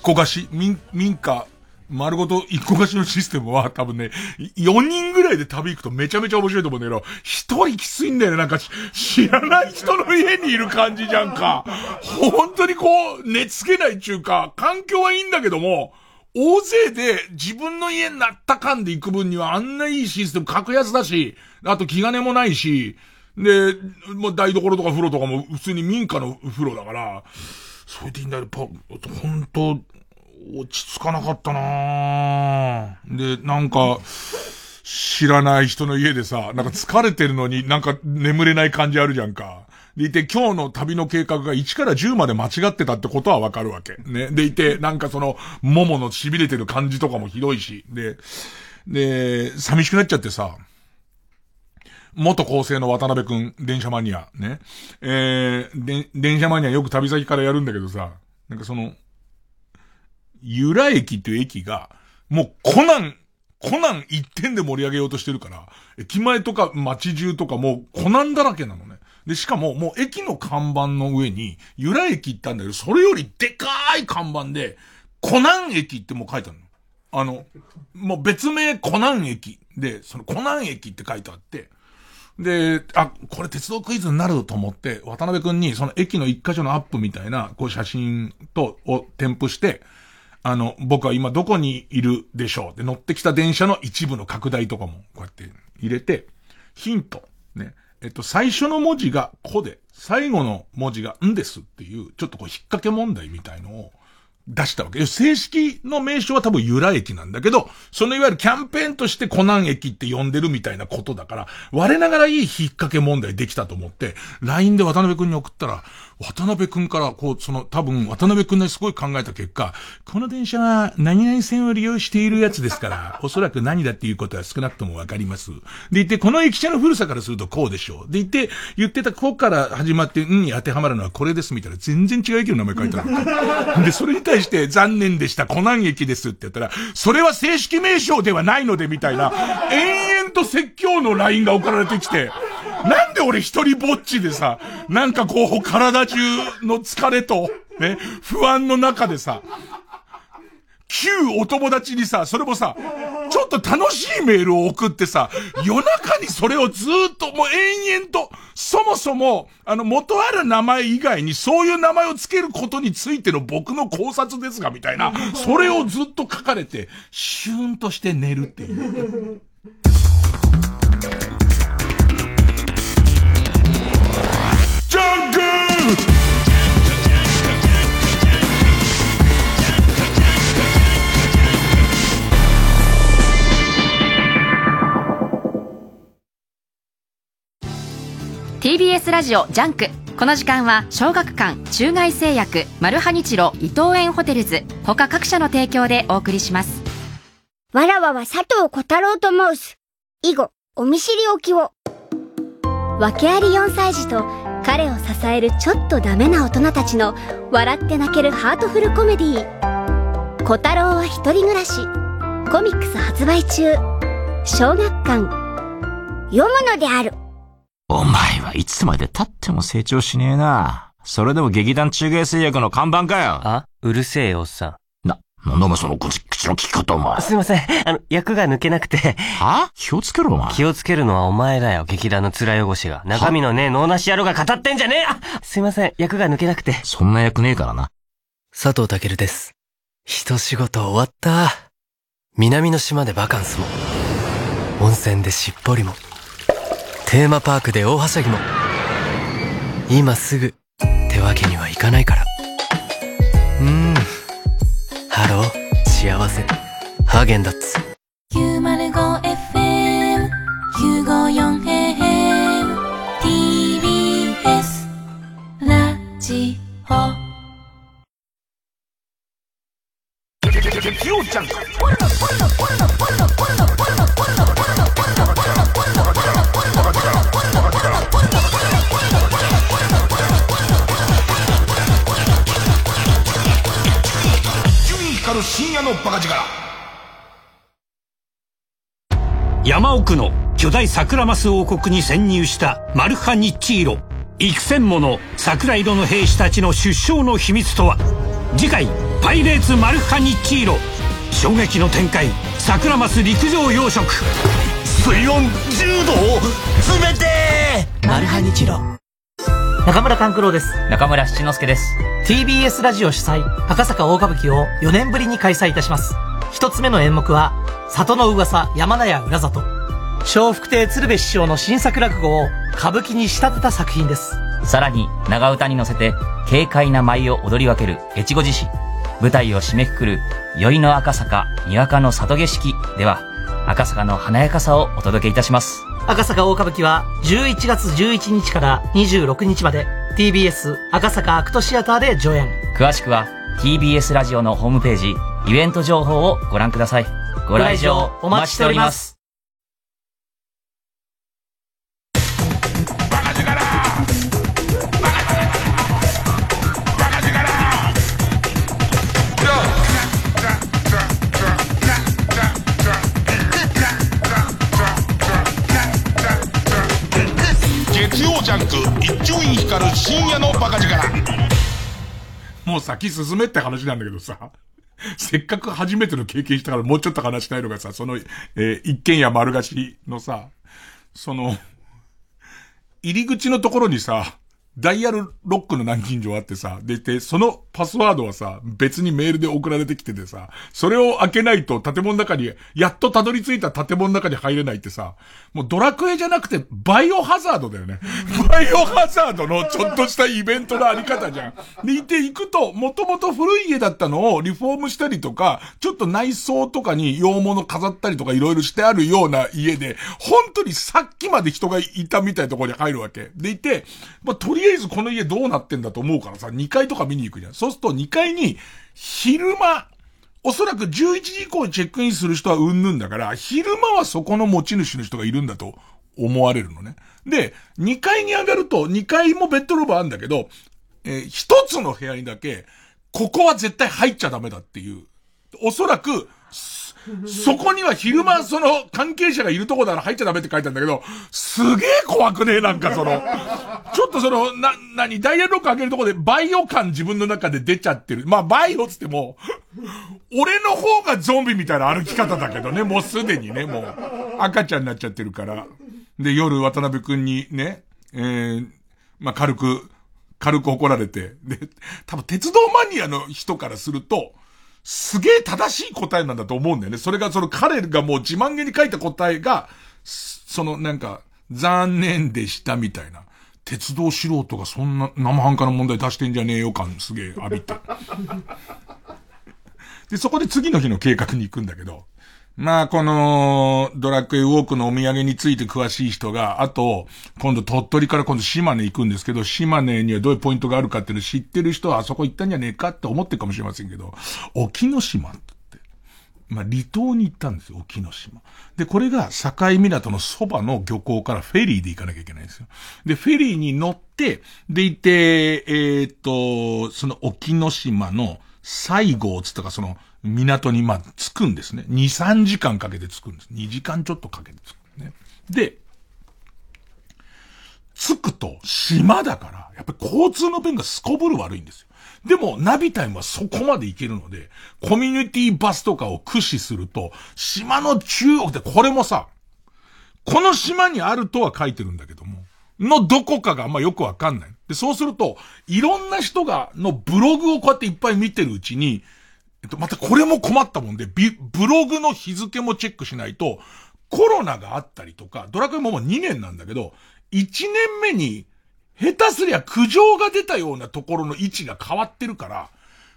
Speaker 1: 個貸し、民、民家、丸ごと一個貸しのシステムは多分ね、4人ぐらいで旅行くとめちゃめちゃ面白いと思うんだけど、一人きついんだよね。なんか知らない人の家にいる感じじゃんか。本当にこう、寝つけないっていうか、環境はいいんだけども、大勢で自分の家になった感で行く分にはあんないいシステム格安だし、あと気兼ねもないし、で、もう台所とか風呂とかも普通に民家の風呂だから、それでいいんだよ、やっぱ、本当落ち着かなかったなで、なんか、知らない人の家でさ、なんか疲れてるのになんか眠れない感じあるじゃんか。でいて、今日の旅の計画が1から10まで間違ってたってことはわかるわけ。ね。でいて、なんかその、桃の痺れてる感じとかもひどいし。で、で、寂しくなっちゃってさ、元構成の渡辺くん、電車マニア、ね。えー、で、電車マニアよく旅先からやるんだけどさ、なんかその、由良駅っていう駅が、もうコナン、コナン一点で盛り上げようとしてるから、駅前とか街中とかもうコナンだらけなのね。で、しかももう駅の看板の上に、由良駅行ったんだけど、それよりでかーい看板で、コナン駅ってもう書いてあるの。あの、もう別名コナン駅で、そのコナン駅って書いてあって、で、あ、これ鉄道クイズになると思って、渡辺くんにその駅の一箇所のアップみたいな、こう写真と、を添付して、あの、僕は今どこにいるでしょうで乗ってきた電車の一部の拡大とかもこうやって入れて、ヒント。ね。えっと、最初の文字がこで、最後の文字がんですっていう、ちょっとこう引っ掛け問題みたいのを、出したわけ。正式の名称は多分由良駅なんだけど、そのいわゆるキャンペーンとしてコナン駅って呼んでるみたいなことだから、我ながらいい引っ掛け問題できたと思って、LINE で渡辺くんに送ったら、渡辺くんから、こう、その、多分、渡辺くんですごい考えた結果、この電車は何々線を利用しているやつですから、おそらく何だっていうことは少なくともわかります。で言って、この駅舎の古さからするとこうでしょう。で言って、言ってたここから始まって、うんに当てはまるのはこれですみたいな、全然違う駅の名前書いてある。で、それに対して、残念でした、コナン駅ですって言ったら、それは正式名称ではないので、みたいな、延々と説教の LINE が送られてきて、なんで俺一人ぼっちでさ、なんかこう、体中の疲れと、ね、不安の中でさ、旧お友達にさ、それもさ、ちょっと楽しいメールを送ってさ、夜中にそれをずっともう延々と、そもそも、あの元ある名前以外にそういう名前を付けることについての僕の考察ですが、みたいな、それをずっと書かれて、シューンとして寝るっていう。
Speaker 2: TBS ラジオジャンク。この時間は小学館中外製薬マルハニチロ伊藤園ホテルズ。他各社の提供でお送りします。
Speaker 3: わらわは佐藤小太郎と申す。以後お見知りおきを。訳あり4歳児と彼を支えるちょっとダメな大人たちの笑って泣けるハートフルコメディー。小太郎は一人暮らし。コミックス発売中。小学館。読むのである。
Speaker 4: お前はいつまで経っても成長しねえな。それでも劇団中外製薬の看板かよ。
Speaker 5: あうるせえよ、おっさ
Speaker 4: ん。な、なんだお前その口口の聞き方お前。
Speaker 5: すいません。あの、役が抜けなくて。
Speaker 4: は？気をつけろお前。
Speaker 5: 気をつけるのはお前だよ、劇団の面汚しが。中身のねえ脳なし野郎が語ってんじゃねえあすいません。役が抜けなくて。
Speaker 4: そんな役ねえからな。
Speaker 6: 佐藤健です。一仕事終わった。南の島でバカンスも。温泉でしっぽりも。テーマパークで大はしゃぎも。今すぐってわけにはいかないから。うん。ハロー。幸せ。ハーゲンダッツ。
Speaker 7: 905FM954AM TBS ラジオ。
Speaker 1: 深
Speaker 8: 巨大桜マス王国に潜入したマルハニッチーロ幾千もの桜色の兵士たちの出生の秘密とは次回「パイレーツマルハニッチーロ」衝撃の展開桜マス陸上養殖
Speaker 9: 水温10度冷て
Speaker 10: マルハニチロ
Speaker 9: 中村勘九郎です。
Speaker 10: 中村七之助です。
Speaker 9: TBS ラジオ主催、赤坂大歌舞伎を4年ぶりに開催いたします。一つ目の演目は、里の噂山名屋裏里。笑福亭鶴瓶師匠の新作落語を歌舞伎に仕立てた作品です。
Speaker 10: さらに、長唄に乗せて、軽快な舞を踊り分ける越後獅子。舞台を締めくくる、宵の赤坂、にわかの里景色では、赤坂の華やかさをお届けいたします。
Speaker 9: 赤坂大歌舞伎は11月11日から26日まで TBS 赤坂アクトシアターで上演。
Speaker 10: 詳しくは、TBS ラジオのホームページ、イベント情報をご覧ください。ご来場お待ちしております。
Speaker 1: ジャンク一丁院光る深夜のバカ力もう先進めって話なんだけどさ。せっかく初めての経験したからもうちょっと話したいのがさ、その、えー一軒家丸貸しのさ、その、入り口のところにさ、ダイヤルロックの南京錠あってさ、で、で、そのパスワードはさ、別にメールで送られてきててさ、それを開けないと建物の中に、やっとたどり着いた建物の中に入れないってさ、もうドラクエじゃなくてバイオハザードだよね。バイオハザードのちょっとしたイベントのあり方じゃん。で、いて行くと、もともと古い家だったのをリフォームしたりとか、ちょっと内装とかに洋物飾ったりとかいろいろしてあるような家で、本当にさっきまで人がいたみたいなところに入るわけ。でいて、まあ、とりあえずこの家どうなってんだと思うからさ、2階とか見に行くじゃん。そうすると2階に、昼間、おそらく11時以降にチェックインする人はうんぬんだから、昼間はそこの持ち主の人がいるんだと思われるのね。で、2階に上がると、2階もベッドルームあるんだけど、えー一つの部屋にだけ、ここは絶対入っちゃダメだっていう。おそらく、そこには昼間その関係者がいるとこなら入っちゃダメって書いてあるんだけど、すげえ怖くねえなんかその、ちょっとその、な、なに、ダイヤルロック開けるとこでバイオ感自分の中で出ちゃってる。まあバイオつっても、俺の方がゾンビみたいな歩き方だけどね、もうすでにね、もう、赤ちゃんになっちゃってるから。で、夜渡辺くんにね、えー、まあ軽く、軽く怒られて、で、多分鉄道マニアの人からすると、すげえ正しい答えなんだと思うんだよね。それがその彼がもう自慢げに書いた答えが、そのなんか、残念でしたみたいな。鉄道素人がそんな生半可な問題出してんじゃねえよ感すげえ浴びて。で、そこで次の日の計画に行くんだけど、まあ、この、ドラクエウォークのお土産について詳しい人が、あと、今度鳥取から今度島根行くんですけど、島根にはどういうポイントがあるかっていうのを知ってる人はあそこ行ったんじゃねえかって思ってるかもしれませんけど、沖ノ島って、まあ、離島に行ったんですよ、沖ノ島。で、これが境港のそばの漁港からフェリーで行かなきゃいけないんですよ。で、フェリーに乗って、でいて、えーっと、その沖ノ島の西郷つったかその港にまあ着くんですね。2、3時間かけて着くんです。2時間ちょっとかけて着くね。で、着くと島だから、やっぱり交通の便がすこぶる悪いんですよ。でも、ナビタイムはそこまで行けるので、コミュニティバスとかを駆使すると、島の中央で、これもさ、この島にあるとは書いてるんだけども、のどこかがあんまよくわかんない。で、そうすると、いろんな人が、のブログをこうやっていっぱい見てるうちに、えっと、またこれも困ったもんで、ビブログの日付もチェックしないと、コロナがあったりとか、ドラクエももう2年なんだけど、1年目に、下手すりゃ苦情が出たようなところの位置が変わってるから、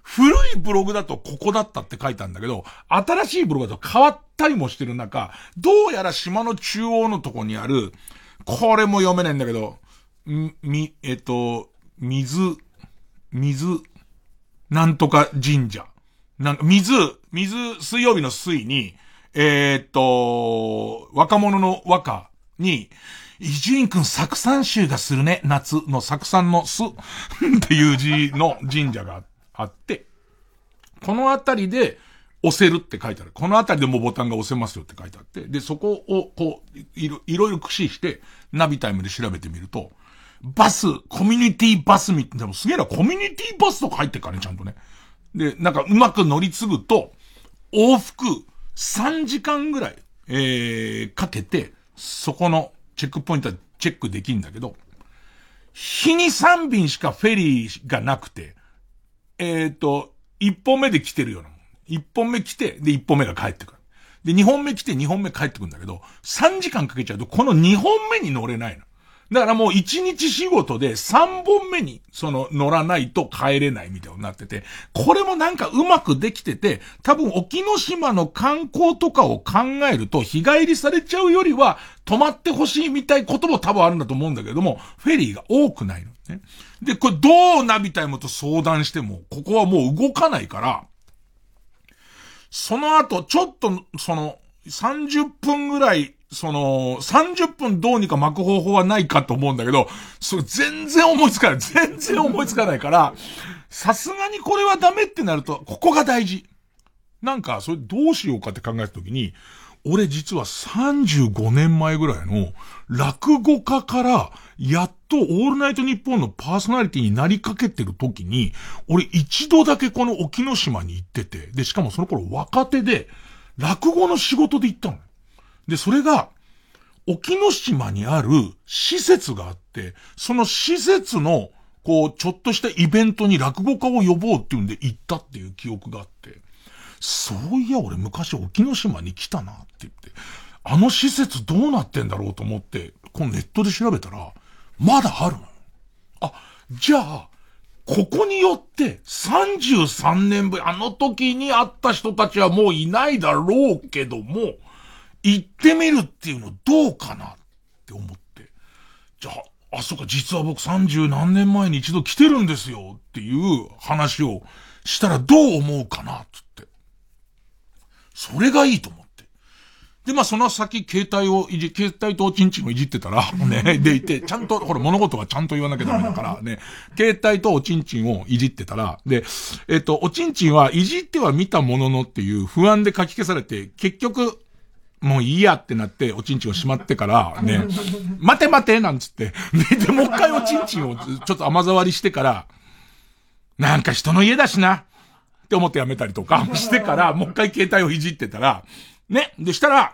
Speaker 1: 古いブログだとここだったって書いたんだけど、新しいブログだと変わったりもしてる中、どうやら島の中央のとこにある、これも読めないんだけど、み、えっと、水、水、なんとか神社。なんか、水、水、水曜日の水に、えーっと、若者の和歌に、伊集院くん作産集がするね、夏の作産のす っていう字の神社があって、このあたりで押せるって書いてある。このあたりでもボタンが押せますよって書いてあって、で、そこをこう、いろいろいろ駆使して、ナビタイムで調べてみると、バス、コミュニティバスみたいな、でもすげえな、コミュニティバスとか入ってっかね、ちゃんとね。で、なんかうまく乗り継ぐと、往復3時間ぐらい、えー、かけて、そこのチェックポイントはチェックできるんだけど、日に3便しかフェリーがなくて、えっ、と、1本目で来てるようなもん。1本目来て、で、1本目が帰ってくる。で、2本目来て2本目帰ってくるんだけど、3時間かけちゃうと、この2本目に乗れないの。だからもう1日仕事で3本目に、その乗らないと帰れないみたいになってて、これもなんかうまくできてて、多分沖ノ島の観光とかを考えると、日帰りされちゃうよりは、泊まってほしいみたいことも多分あるんだと思うんだけども、フェリーが多くないのね。で、これどうナビタイムと相談しても、ここはもう動かないから、その後、ちょっと、その、30分ぐらい、その、30分どうにか巻く方法はないかと思うんだけど、それ全然思いつかない。全然思いつかないから、さすがにこれはダメってなると、ここが大事。なんか、それどうしようかって考えたときに、俺実は35年前ぐらいの落語家からやっとオールナイトニッポンのパーソナリティになりかけてる時に、俺一度だけこの沖ノ島に行ってて、で、しかもその頃若手で落語の仕事で行ったの。で、それが沖ノ島にある施設があって、その施設のこう、ちょっとしたイベントに落語家を呼ぼうっていうんで行ったっていう記憶があって、そういや俺昔沖ノ島に来たなって言って、あの施設どうなってんだろうと思って、このネットで調べたら、まだあるの。あ、じゃあ、ここによって33年ぶり、あの時に会った人たちはもういないだろうけども、行ってみるっていうのどうかなって思って。じゃあ、あ、そうか、実は僕30何年前に一度来てるんですよっていう話をしたらどう思うかなつって。それがいいと思って。で、まあ、その先、携帯をいじ、携帯とおちんちんをいじってたら、ね、でいて、ちゃんと、ほら、物事はちゃんと言わなきゃダメだから、ね、携帯とおちんちんをいじってたら、で、えっと、おちんちんはいじっては見たもののっていう不安で書き消されて、結局、もういいやってなって、おちんちんをしまってから、ね、待て待てなんつって、で、で、もう一回おちんちんをちょっと甘触りしてから、なんか人の家だしな。って思ってやめたりとか してから、もう一回携帯をいじってたら、ね。でしたら、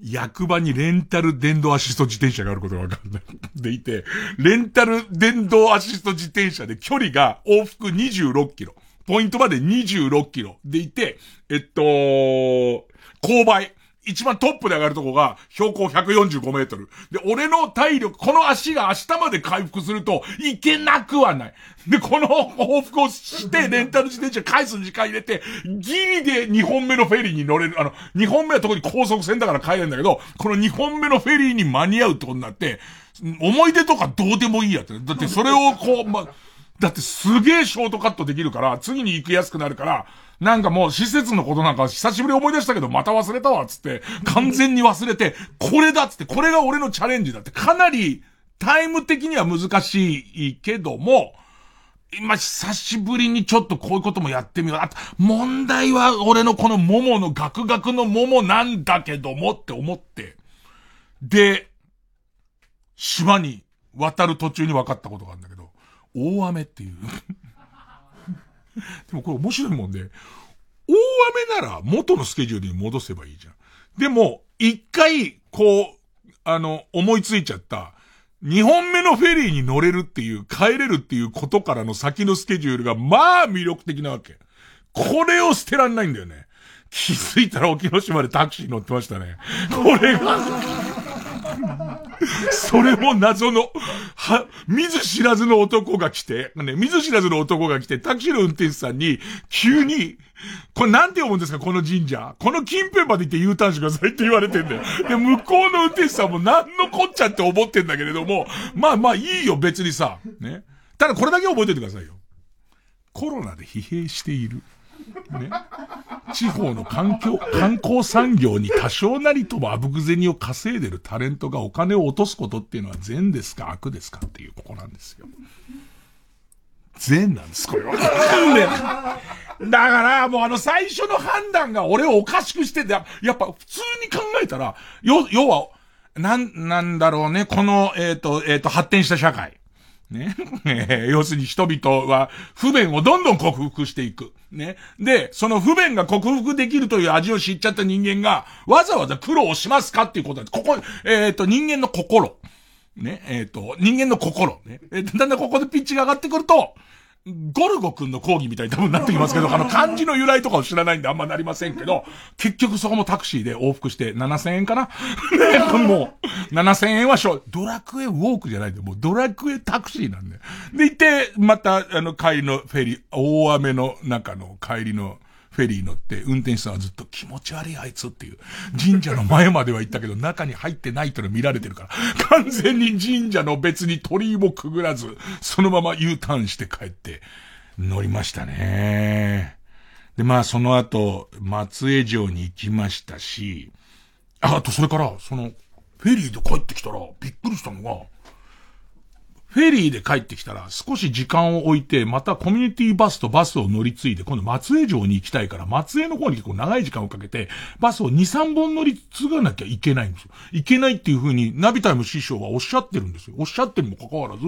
Speaker 1: 役場にレンタル電動アシスト自転車があることが分かんない。でいて、レンタル電動アシスト自転車で距離が往復26キロ。ポイントまで26キロ。でいて、えっと、勾配。一番トップで上がるとこが標高145メートル。で、俺の体力、この足が明日まで回復するといけなくはない。で、この往復をして、レンタル自転車返す時間入れて、ギリで2本目のフェリーに乗れる。あの、2本目は特に高速船だから帰れるんだけど、この2本目のフェリーに間に合うってことになって、思い出とかどうでもいいやって。だってそれをこう、ま、だってすげえショートカットできるから、次に行きやすくなるから、なんかもう施設のことなんか久しぶり思い出したけどまた忘れたわつって、完全に忘れて、これだっつって、これが俺のチャレンジだって、かなりタイム的には難しいけども、今久しぶりにちょっとこういうこともやってみよう。あと、問題は俺のこの桃のガクガクの桃なんだけどもって思って。で、島に渡る途中に分かったことがあるんだけど、大雨っていう でもこれ面白いもんで、大雨なら元のスケジュールに戻せばいいじゃん。でも、一回、こう、あの、思いついちゃった、二本目のフェリーに乗れるっていう、帰れるっていうことからの先のスケジュールが、まあ魅力的なわけ。これを捨てらんないんだよね。気づいたら沖ノ島でタクシー乗ってましたね。これが それも謎の、は、見ず知らずの男が来て、ね、見ず知らずの男が来て、タクシーの運転手さんに、急に、これなんて読むんですかこの神社。この近辺まで行って U ターンしてくださいって言われてんだよ。で、向こうの運転手さんも何のこっちゃって思ってんだけれども、まあまあいいよ別にさ。ね。ただこれだけ覚えておいてくださいよ。コロナで疲弊している。ね。地方の環境、観光産業に多少なりともあぶく銭を稼いでるタレントがお金を落とすことっていうのは善ですか悪ですかっていうここなんですよ。善なんです、これは。ね、だから、もうあの最初の判断が俺をおかしくしてて、やっぱ普通に考えたら、要、要は、なん、なんだろうね、この、えっ、ー、と、えっ、ー、と、発展した社会。ね。え要するに人々は不便をどんどん克服していく。ね。で、その不便が克服できるという味を知っちゃった人間が、わざわざ苦労しますかっていうことなんです。ここ、えっ、ー、と、人間の心。ね、えっ、と、人間の心、ね。えーだんだんここでピッチが上がってくると、ゴルゴくんの講義みたいに多分なってきますけど、あの漢字の由来とかを知らないんであんまなりませんけど、結局そこもタクシーで往復して7000円かな？ね、もう、7000円はしょ、ドラクエウォークじゃないんで、もうドラクエタクシーなんで。で、行って、また、あの、帰りのフェリー、大雨の中の帰りの、フェリー乗って、運転手さんはずっと気持ち悪いあいつっていう。神社の前までは行ったけど、中に入ってないっての見られてるから。完全に神社の別に鳥居もくぐらず、そのまま U ターンして帰って、乗りましたね。で、まあその後、松江城に行きましたし、ああとそれから、その、フェリーで帰ってきたら、びっくりしたのが、フェリーで帰ってきたら少し時間を置いて、またコミュニティバスとバスを乗り継いで、今度松江城に行きたいから、松江の方に結構長い時間をかけて、バスを2、3本乗り継がなきゃいけないんですよ。いけないっていう風に、ナビタイム師匠はおっしゃってるんですよ。おっしゃってるにもかかわらず、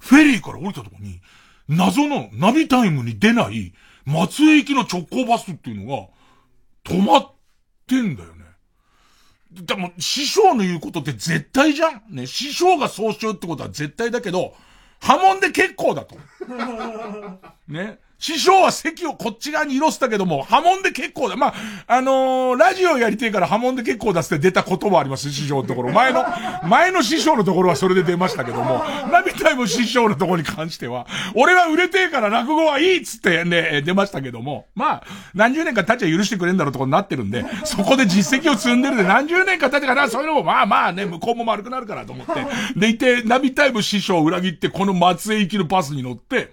Speaker 1: フェリーから降りたとこに、謎のナビタイムに出ない松江行きの直行バスっていうのが止まってんだよ。でも、師匠の言うことって絶対じゃんね、師匠がそうしようってことは絶対だけど、波紋で結構だと。ね。師匠は席をこっち側に色したけども、波紋で結構だ。まあ、あのーラジオやりてえから波紋で結構だっつって出たこともあります、師匠のところ。前の、前の師匠のところはそれで出ましたけども、ナビタイム師匠のところに関しては、俺は売れてえから落語はいいっつってね、出ましたけども、まあ、何十年か経ちゃ許してくれんだろうとこになってるんで、そこで実績を積んでるんで、何十年か経ってから、そういうのもまあまあね、向こうも丸くなるからと思って。でいて、ナビタイム師匠を裏切って、この松江行きのバスに乗って、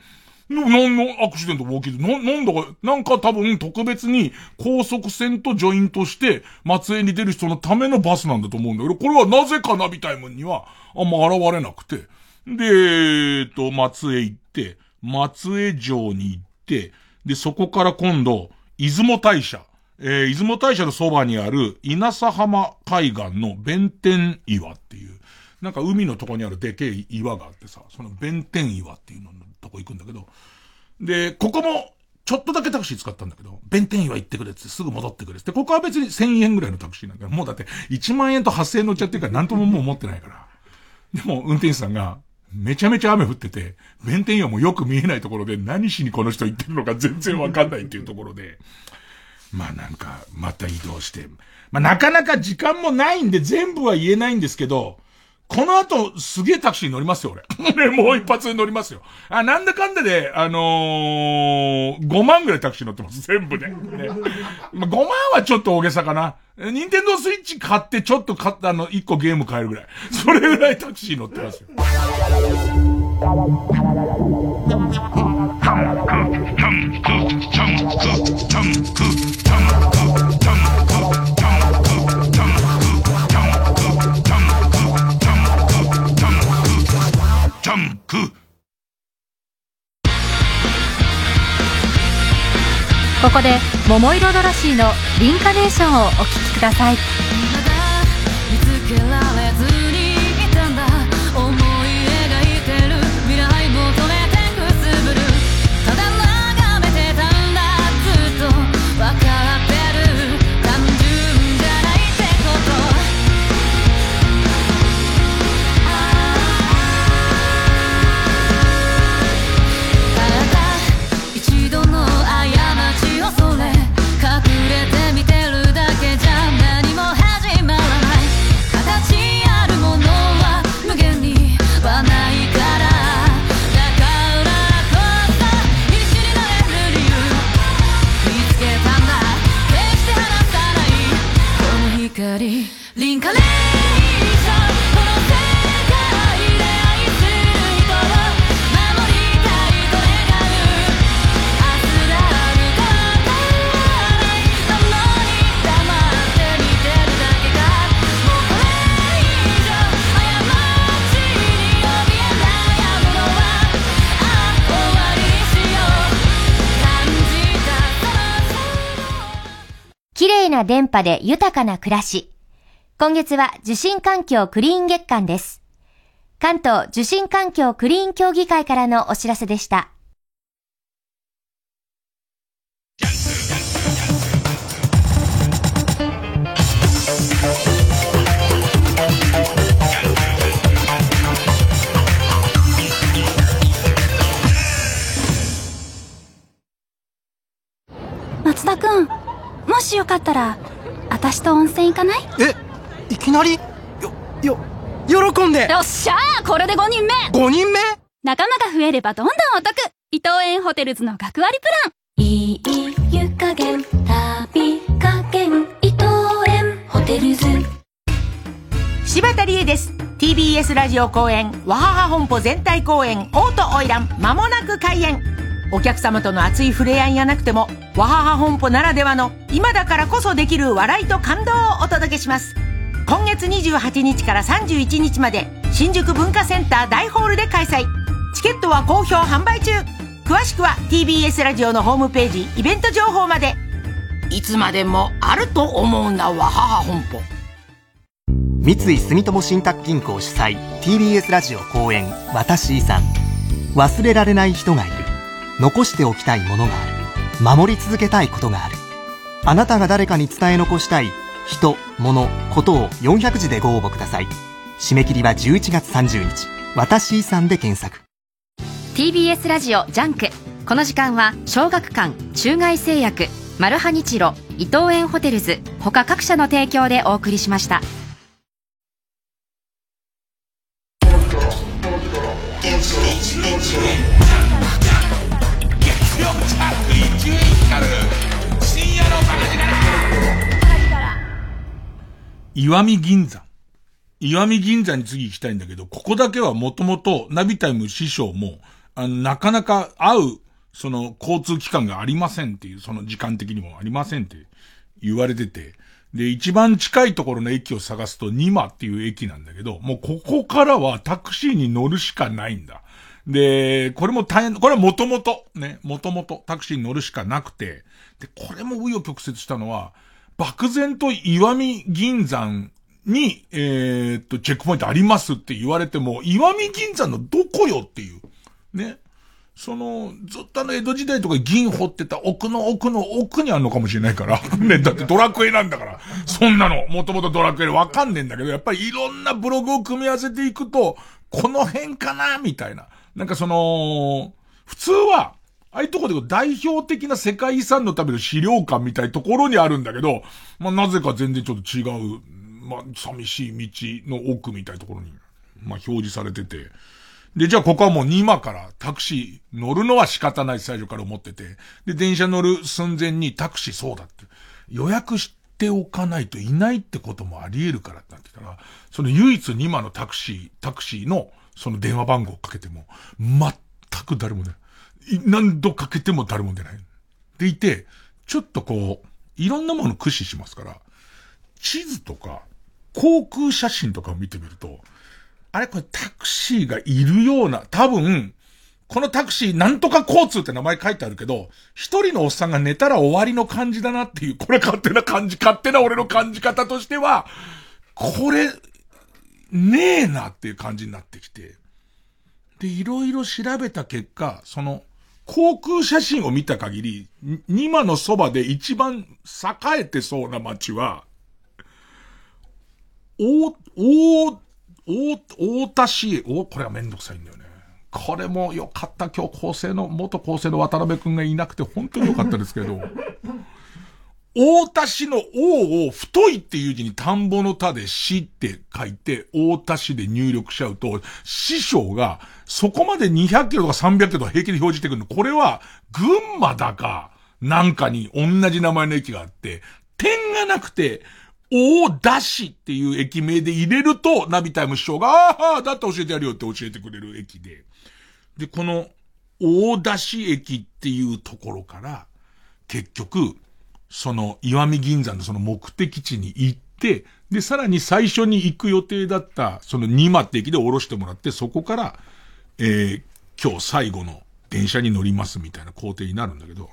Speaker 1: なんのアクシデントも起きず、な、なんだか、なんか多分特別に高速船とジョイントして松江に出る人のためのバスなんだと思うんだけど、これはなぜかナビタイムにはあんま現れなくて。で、えっと、松江行って、松江城に行って、で、そこから今度、出雲大社。えー出雲大社のそばにある稲佐浜海岸の弁天岩っていう、なんか海のとこにあるでけえ岩があってさ、その弁天岩っていうのとこ行くんだけど、で、ここも、ちょっとだけタクシー使ったんだけど、弁天岩行ってくれってすぐ戻ってくれって。ここは別に1000円ぐらいのタクシーなんだよ。もうだって1万円と8000円乗っちゃってるから何とももう持ってないから。でも運転手さんが、めちゃめちゃ雨降ってて、弁天岩もよく見えないところで何しにこの人行ってるのか全然わかんないっていうところで、まあなんか、また移動して。まあなかなか時間もないんで全部は言えないんですけど、この後、すげえタクシー乗りますよ、俺。ね、もう一発で乗りますよ。あ、なんだかんだで、あのー、5万ぐらいタクシー乗ってます、全部で。ね。ま、5万はちょっと大げさかな。ニンテンドースイッチ買って、ちょっと買った、の、1個ゲーム買えるぐらい。それぐらいタクシー乗ってますよ。
Speaker 11: ここで桃色ドラシーのリンカネーションをお聴きください。
Speaker 12: な
Speaker 3: 電波で豊かな暮らし。今月は受信環境クリーン月間です。関東受信環境クリーン協議会からのお知らせでした。
Speaker 13: 松田君もしよかったら、私と温泉行かない？
Speaker 6: え、いきなり？よ、よ、喜んで。
Speaker 13: よっしゃーこれで5人目
Speaker 6: !5 人目？
Speaker 13: 仲間が増えればどんどんお得。伊藤園ホテルズの学割プラン。いい湯加減、旅加減、伊藤園ホテルズ。
Speaker 14: 柴田理恵です。TBS ラジオ公演わはは本舗全体公演オートオイラン間もなく開演お客様との熱い触れ合いがなくてもわはは本舗ならではの今だからこそできる笑いと感動をお届けします。今月28日から31日まで新宿文化センター大ホールで開催。チケットは好評販売中。詳しくは TBS ラジオのホームページイベント情報まで。いつまでもあると思うなわはは本舗。
Speaker 15: 三井住友信託銀行主催 TBS ラジオ公演「私遺産」忘れられない人がいる。残しておきたいものがある守り続けたいことがあるあなたが誰かに伝え残したい人物ことを400字でご応募ください締め切りは11月30日私遺産で検索
Speaker 2: TBS ラジオジャンクこの時間は小学館中外製薬マルハニチロ伊藤園ホテルズ他各社の提供でお送りしました
Speaker 1: 月曜チャーク伊集院光る深夜のバカ力石見銀山。石見銀山に次行きたいんだけど、ここだけはもともとナビタイム師匠も、あの、なかなか会う、その、交通機関がありませんっていう、その時間的にもありませんって言われてて、で、一番近いところの駅を探すと、ニマっていう駅なんだけど、もうここからはタクシーに乗るしかないんだ。で、これも大変、これはもともと、ね、もともとタクシーに乗るしかなくて、で、これも紆余曲折したのは、漠然と岩見銀山に、えー、っと、チェックポイントありますって言われても、岩見銀山のどこよっていう。ね。その、ずっとあの江戸時代とか銀掘ってた奥の奥の奥にあるのかもしれないから。ね、だってドラクエなんだから。そんなの、もともとドラクエでわかんねえんだけど、やっぱりいろんなブログを組み合わせていくと、この辺かなみたいな。なんかその、普通は、ああいうとこで代表的な世界遺産のための資料館みたいなところにあるんだけど、まあなぜか全然ちょっと違う、まあ寂しい道の奥みたいなところに、まあ表示されてて。で、じゃあここはもう今からタクシー乗るのは仕方ない最初から思ってて。で、電車乗る寸前にタクシーそうだって。予約しておかないといないってこともあり得るからってなってたら、その唯一今のタクシー、タクシーのその電話番号をかけても、全く誰もね、何度かけても誰も出ない。でいて、ちょっとこう、いろんなもの駆使しますから、地図とか、航空写真とかを見てみると、あれこれタクシーがいるような、多分、このタクシーなんとか交通って名前書いてあるけど、一人のおっさんが寝たら終わりの感じだなっていう、これ勝手な感じ、勝手な俺の感じ方としては、これ、ねえなっていう感じになってきて。で、いろいろ調べた結果、その、航空写真を見た限り、ニマのそばで一番栄えてそうな街は、お、お、お、大田市、お、これはめんどくさいんだよね。これもよかった。今日構成の、元構成の渡辺くんがいなくて本当によかったですけど、大田市の王を太いっていう字に田んぼの田で死って書いて、大田市で入力しちゃうと、師匠がそこまで200キロとか300キロとか平気で表示してくるの。これは群馬だか、なんかに同じ名前の駅があって、点がなくて、大田市っていう駅名で入れると、ナビタイム師匠が、ああ、だって教えてやるよって教えてくれる駅で。で、この、大田市駅っていうところから、結局、その、岩見銀山のその目的地に行って、で、さらに最初に行く予定だった、その二馬って駅で降ろしてもらって、そこから、えー、今日最後の電車に乗りますみたいな工程になるんだけど、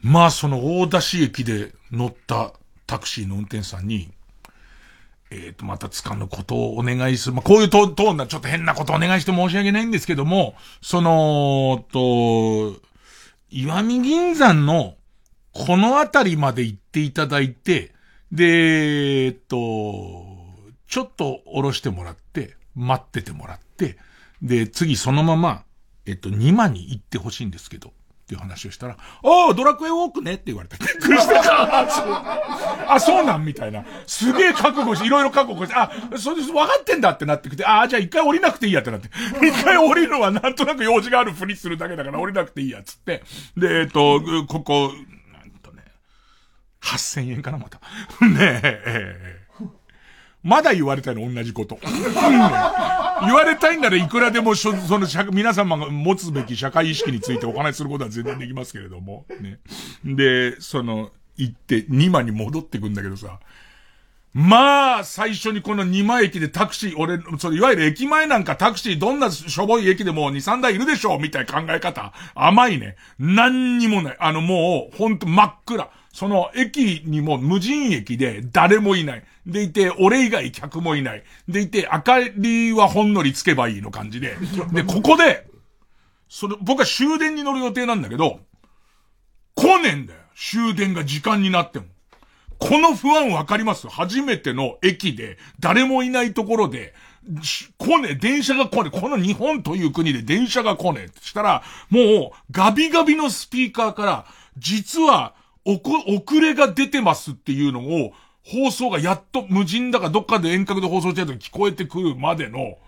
Speaker 1: まあその大田市駅で乗ったタクシーの運転手さんに、えっ、と、またつかぬことをお願いする。まあ、こういうトーンな、ちょっと変なことをお願いして申し訳ないんですけども、その、と、岩見銀山の、この辺りまで行っていただいて、で、えっと、ちょっと降ろしてもらって、待っててもらって、で、次そのまま、えっと、2万に行ってほしいんですけど、っていう話をしたら、おー、ドラクエウォークねって言われて、びっくりして、あ、そうなん？みたいな。すげえ覚悟し、いろいろ覚悟して、あ、それ分かってんだってなってきて、ああ、じゃあ一回降りなくていいやってなって。一回降りるのはなんとなく用事があるふりするだけだから降りなくていいやつって。で、えっと、ここ、8000円かな、また。ねえ、えーまだ言われたいの同じこと。言われたいんならいくらでもその、皆様が持つべき社会意識についてお話しすることは全然できますけれども。ね。で、その、行って、二間に戻ってくんだけどさ。まあ、最初にこの二間駅でタクシー、俺、それいわゆる駅前なんかタクシーどんなしょぼい駅でも二三台いるでしょうみたいな考え方。甘いね。何にもない。あのもう、ほんと真っ暗。その駅にも無人駅で誰もいない。でいて、俺以外客もいない。でいて、明かりはほんのりつけばいいの感じで。で、ここで、それ、僕は終電に乗る予定なんだけど、来ねえんだよ。終電が時間になっても。この不安わかります初めての駅で、誰もいないところで、来ねえ、電車が来ねえ。この日本という国で電車が来ねえ。したら、もう、ガビガビのスピーカーから、実は、おこ、遅れが出てますっていうのを、放送がやっと無人だからどっかで遠隔で放送してると聞こえてくるまでの、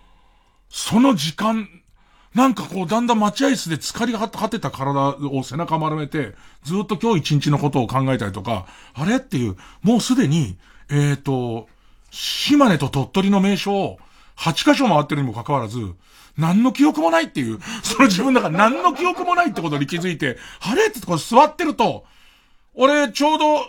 Speaker 1: その時間、なんかこう、だんだん待合室で疲れ果てた体を背中丸めて、ずっと今日一日のことを考えたりとか、あれっていう、もうすでに、えっ、ー、と、島根と鳥取の名所を8カ所回ってるにもかかわらず、何の記憶もないっていう、その自分だから何の記憶もないってことに気づいて、あれってこう座ってると、俺、ちょうど、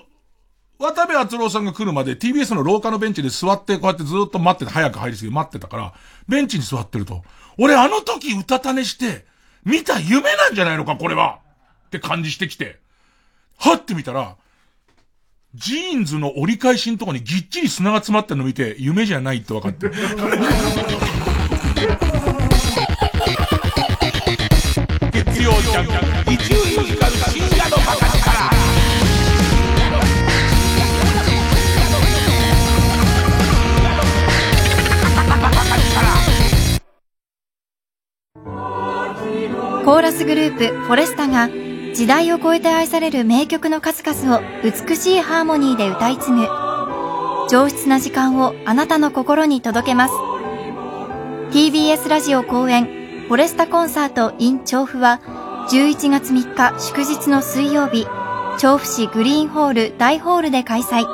Speaker 1: 渡部篤郎さんが来るまで TBS の廊下のベンチで座ってこうやってずっと待ってて、早く入りすぎ待ってたから、ベンチに座ってると、俺あの時うたた寝して、見た夢なんじゃないのか、これはって感じしてきて、はって見たら、ジーンズの折り返しのとこにぎっちり砂が詰まってるの見て、夢じゃないって分かって。月曜ジャンク、一応時間深夜のバカ
Speaker 2: コーラスグループフォレスタが時代を超えて愛される名曲の数々を美しいハーモニーで歌い継ぐ。上質な時間をあなたの心に届けます。TBS ラジオ公演フォレスタコンサート in 調布は11月3日祝日の水曜日調布市グリーンホール大ホールで開催。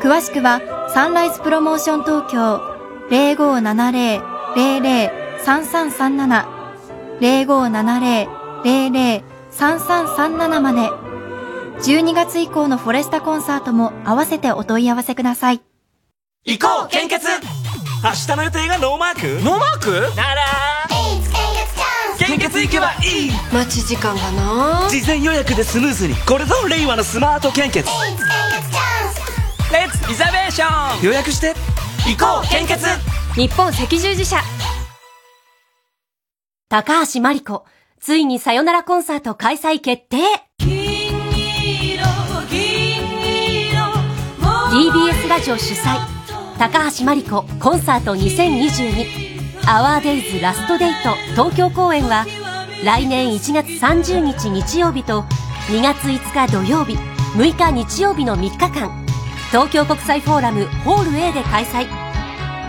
Speaker 2: 詳しくはサンライズプロモーション東京0570-003337 0570-003337まで。12月以降のフォレスタコンサートも合わせてお問い合わせください。
Speaker 16: 行こう献血。明日の予定がノーマーク？ノーマーク？なら。献血行けばいい。
Speaker 17: 待ち時間がな。
Speaker 16: 事前予約でスムーズに。これぞ令和のスマート献血。レッツリザベーション。予約して。行こう献血。
Speaker 17: 日本赤十字社
Speaker 18: 高橋真理子、ついにさよならコンサート開催決定 !TBS ラジオ主催、高橋真理子コンサート2022アワーデイズラストデート東京公演は来年1月30日日曜日と2月5日土曜日、6日日曜日の3日間。東京国際フォーラムホール A で開催。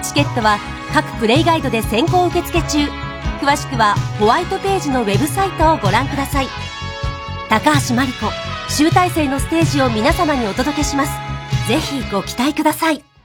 Speaker 18: チケットは各プレイガイドで先行受付中詳しくはホワイトページのウェブサイトをご覧ください。高橋真理子集大成のステージを皆様にお届けします。ぜひご期待ください。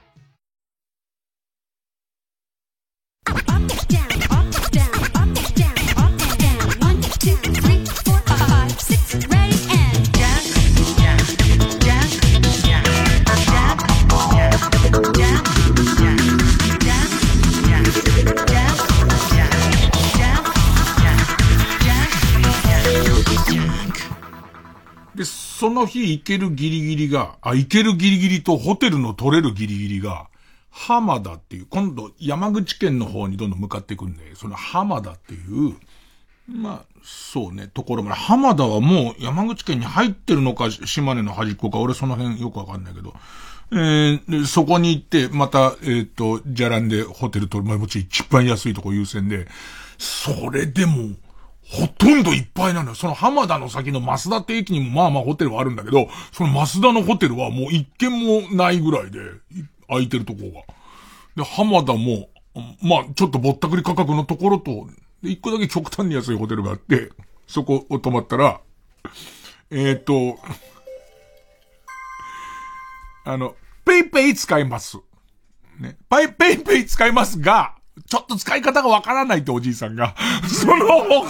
Speaker 1: その日行けるギリギリが、あ、行けるギリギリとホテルの取れるギリギリが、浜田っていう、今度山口県の方にどんどん向かっていくんで、その浜田っていう、まあ、そうね、ところまで、浜田はもう山口県に入ってるのか、島根の端っこか、俺その辺よくわかんないけど、えー、そこに行って、また、えっ、ー、と、じゃらんでホテル取る、まあもちろん一番安いとこ優先で、それでも、ほとんどいっぱいなのよ。その浜田の先の益田って駅にもまあまあホテルはあるんだけど、その益田のホテルはもう一軒もないぐらいで、空いてるとこが。で、浜田も、まあ、ちょっとぼったくり価格のところと、で、一個だけ極端に安いホテルがあって、そこを泊まったら、えっ、ー、と、あの、ペイペイ使います。ね。ペイペイペイ使いますが、ちょっと使い方がわからないっておじいさんが、その、ペ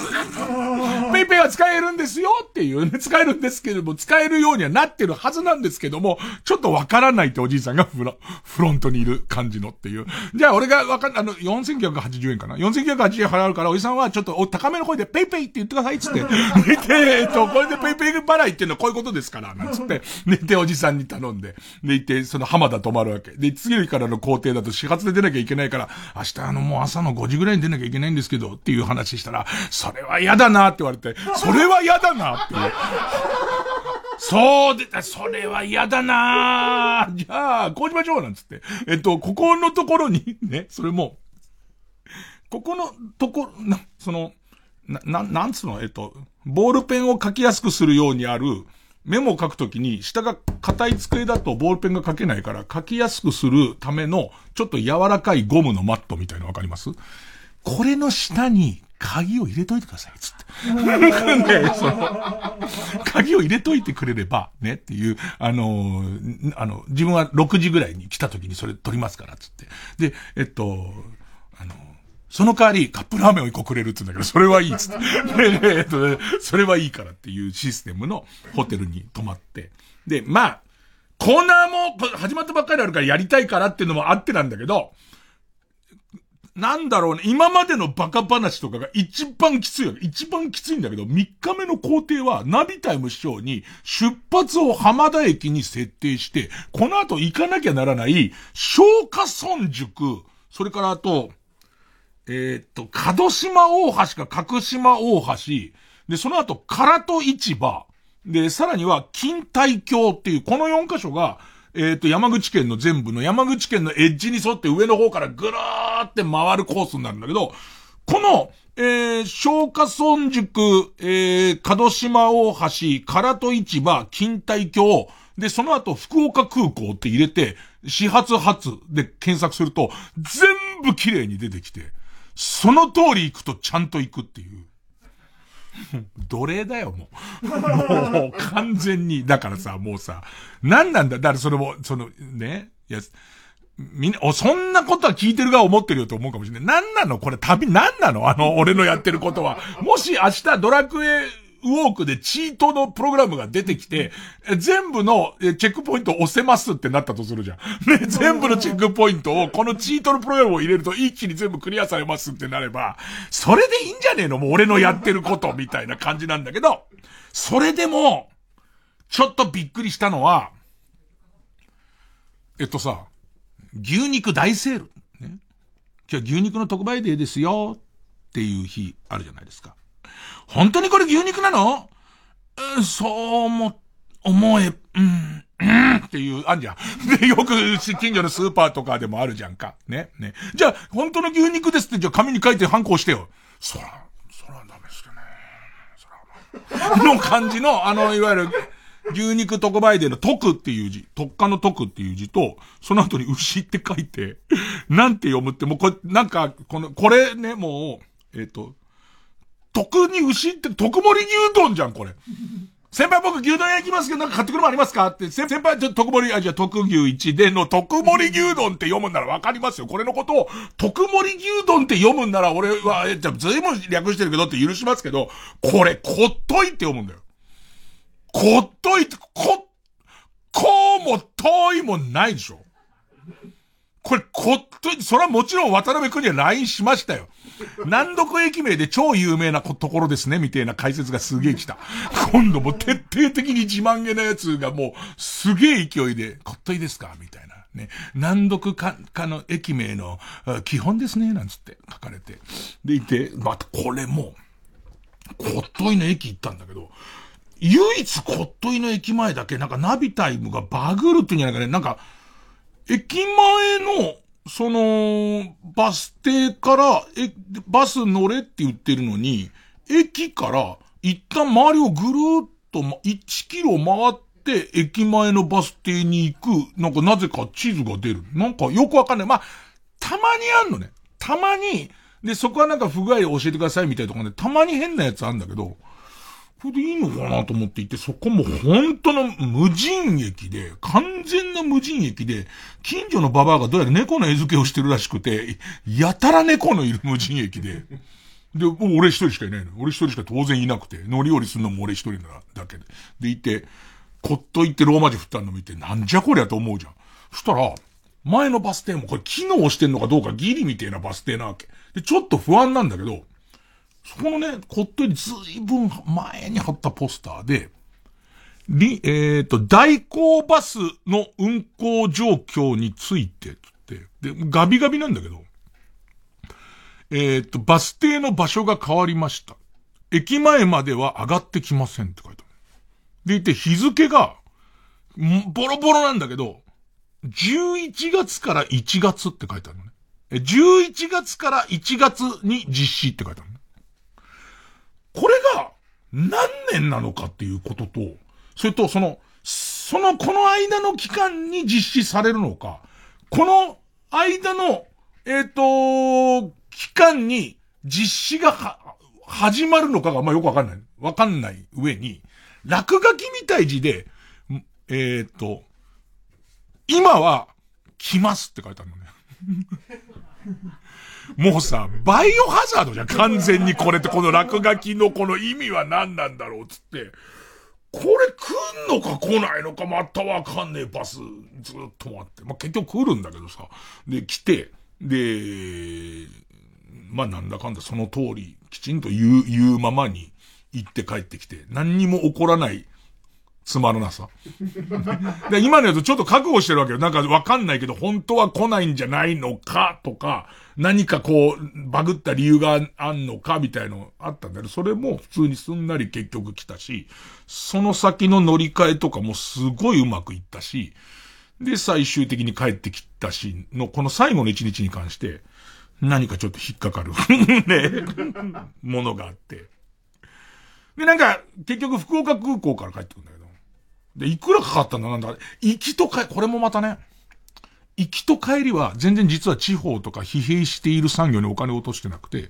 Speaker 1: イペイは使えるんですよっていうね、使えるんですけども、使えるようにはなってるはずなんですけども、ちょっとわからないっておじいさんが フロフロントにいる感じのっていう。じゃあ俺がわかん、あの、4980円かな ?4980 円払うから、おじさんはちょっとお高めの声でペイペイって言ってくださいっつって、寝て、えっと、これでペイペイ払いっていうのはこういうことですから、なんつって、寝ておじさんに頼んで、で、行って、その浜田泊まるわけ。で、次の日からの工程だと始発で出なきゃいけないから、明日のもう朝の5時ぐらいに出なきゃいけないんですけど、っていう話したら、それは嫌だなって言われて、それは嫌だなって。そうで、それは嫌だなじゃあ、こうしましょうなんつって。えっと、ここのところに、ね、それも、ここのところ、な、その、な、な、なんつうの、えっと、ボールペンを書きやすくするようにある、メモを書くときに、下が硬い机だとボールペンが書けないから、書きやすくするための、ちょっと柔らかいゴムのマットみたいなのわかります？これの下に、鍵を入れといてください、つって。ね、その、鍵を入れといてくれれば、ね、っていう、あのあの、自分は6時ぐらいに来た時にそれ取りますから、つって。で、えっと、あの、その代わりカップラーメンを一個くれるって言うんだけど、それはいいっつって。で、えっと、それはいいからっていうシステムのホテルに泊まって。で、まあ、コーナーも始まったばっかりあるからやりたいからっていうのもあってなんだけど、なんだろうね、今までのバカ話とかが一番きついよね。一番きついんだけど、3日目の工程は、ナビタイム師匠に出発を浜田駅に設定して、この後行かなきゃならない、消化村塾、それからあと、えー、っと、角島大橋か角島大橋、で、その後、唐戸市場、で、さらには、金体橋っていう、この4箇所が、えっ、と、山口県の全部の山口県のエッジに沿って上の方からぐるーって回るコースになるんだけど、この、えー、消化村塾、えー、角島大橋、唐戸市場、金体橋、で、その後、福岡空港って入れて、始発発で検索すると、全部綺麗に出てきて、その通り行くとちゃんと行くっていう。奴隷だよ、もう。もう、完全に。だからさ、もうさ、何なんだ？だからそれも、その、ね、いや、みんな、お、そんなことは聞いてるが思ってるよと思うかもしれない。何なの？これ旅、何なの？あの、俺のやってることは。もし明日ドラクエウォークでチートのプログラムが出てきて、全部のチェックポイントを押せますってなったとするじゃん。ね、全部のチェックポイントを、このチートのプログラムを入れると一気に全部クリアされますってなれば、それでいいんじゃねえの？もう俺のやってることみたいな感じなんだけど、それでも、ちょっとびっくりしたのは、えっとさ、牛肉大セール。ね。今日牛肉の特売デーですよっていう日あるじゃないですか。本当にこれ牛肉なの？うん、そうも、思え、うん、うんっていう、あんじゃん。で、よく近所のスーパーとかでもあるじゃんか。ね、ね。じゃあ、本当の牛肉ですって、じゃあ紙に書いて反抗してよ。そら、そらダメですよね。そら、の感じの、あの、いわゆる、牛肉特売での特っていう字、特化の特っていう字と、その後に牛って書いて、なんて読むって、もうこれ、なんか、この、これね、もう、えっ、ー、と、特に牛って特盛り牛丼じゃん、これ。先輩僕牛丼屋行きますけどなんか買ってくるもありますかって、先輩ちょっと特盛、あ、じゃあ特牛1での特盛り牛丼って読むならわかりますよ。これのことを特盛り牛丼って読むなら俺は、え、じゃあずいぶん略してるけどって許しますけど、これ、こっといって読むんだよ。こっといて、こ、こうも遠いもないでしょ。これ、こっとい、それはもちろん渡辺くんには LINE しましたよ。南読駅名で超有名なところですね、みたいな解説がすげえ来た。今度も徹底的に自慢げなやつがもう、すげえ勢いで、こっといですかみたいな。ね。難読か、かの駅名の、基本ですね、なんつって書かれて。でいて、またこれも、こっといの駅行ったんだけど、唯一こっといの駅前だけ、なんかナビタイムがバグるっていうんじゃないかね、なんか、駅前の、その、バス停から、え、バス乗れって言ってるのに、駅から一旦周りをぐるーっと1キロ回って駅前のバス停に行く、なんかなぜか地図が出る。なんかよくわかんない。まあ、たまにあんのね。たまに、で、そこはなんか不具合を教えてくださいみたいなところで、たまに変なやつあるんだけど、これでいいのかなと思っていて、そこも本当の無人駅で、完全な無人駅で、近所のババアがどうやら猫の餌付けをしてるらしくて、やたら猫のいる無人駅で。で、俺一人しかいないの。俺一人しか当然いなくて、乗り降りするのも俺一人なだけで。で、いて、こっと行ってローマ字振ったの見て、なんじゃこりゃと思うじゃん。そしたら、前のバス停もこれ機能してんのかどうかギリみたいなバス停なわけ。で、ちょっと不安なんだけど、そこのね、こっとよりずいぶん前に貼ったポスターで、り、えっ、ー、と、代行バスの運行状況について、つって、で、ガビガビなんだけど、えっ、ー、と、バス停の場所が変わりました。駅前までは上がってきませんって書いてある。でいて、日付が、ボロボロなんだけど、11月から1月って書いてあるのね。11月から1月に実施って書いてある。これが何年なのかっていうことと、それとその、そのこの間の期間に実施されるのか、この間の、えっ、ー、と、期間に実施がは、始まるのかが、まあ、よくわかんない。わかんない上に、落書きみたい字で、えっ、ー、と、今は来ますって書いてあるのね。もうさ、バイオハザードじゃん、完全にこれって、この落書きのこの意味は何なんだろうつって。これ来んのか来ないのかまたわかんねえバス、ずっと待って。まあ、結局来るんだけどさ。で、来て、で、まあ、なんだかんだその通り、きちんと言う、言うままに行って帰ってきて、何にも起こらないつまらなさ。で今のやつちょっと覚悟してるわけよ。なんかわかんないけど、本当は来ないんじゃないのか？とか、何かこう、バグった理由があんのか？みたいのあったんだけど、それも普通にすんなり結局来たし、その先の乗り換えとかもすごいうまくいったし、で、最終的に帰ってきたし、の、この最後の一日に関して、何かちょっと引っかかる ね、ものがあって。で、なんか、結局福岡空港から帰ってくるんだ。で、いくらかかったんだ？なんだ？行きと帰、これもまたね、行きと帰りは全然実は地方とか疲弊している産業にお金を落としてなくて、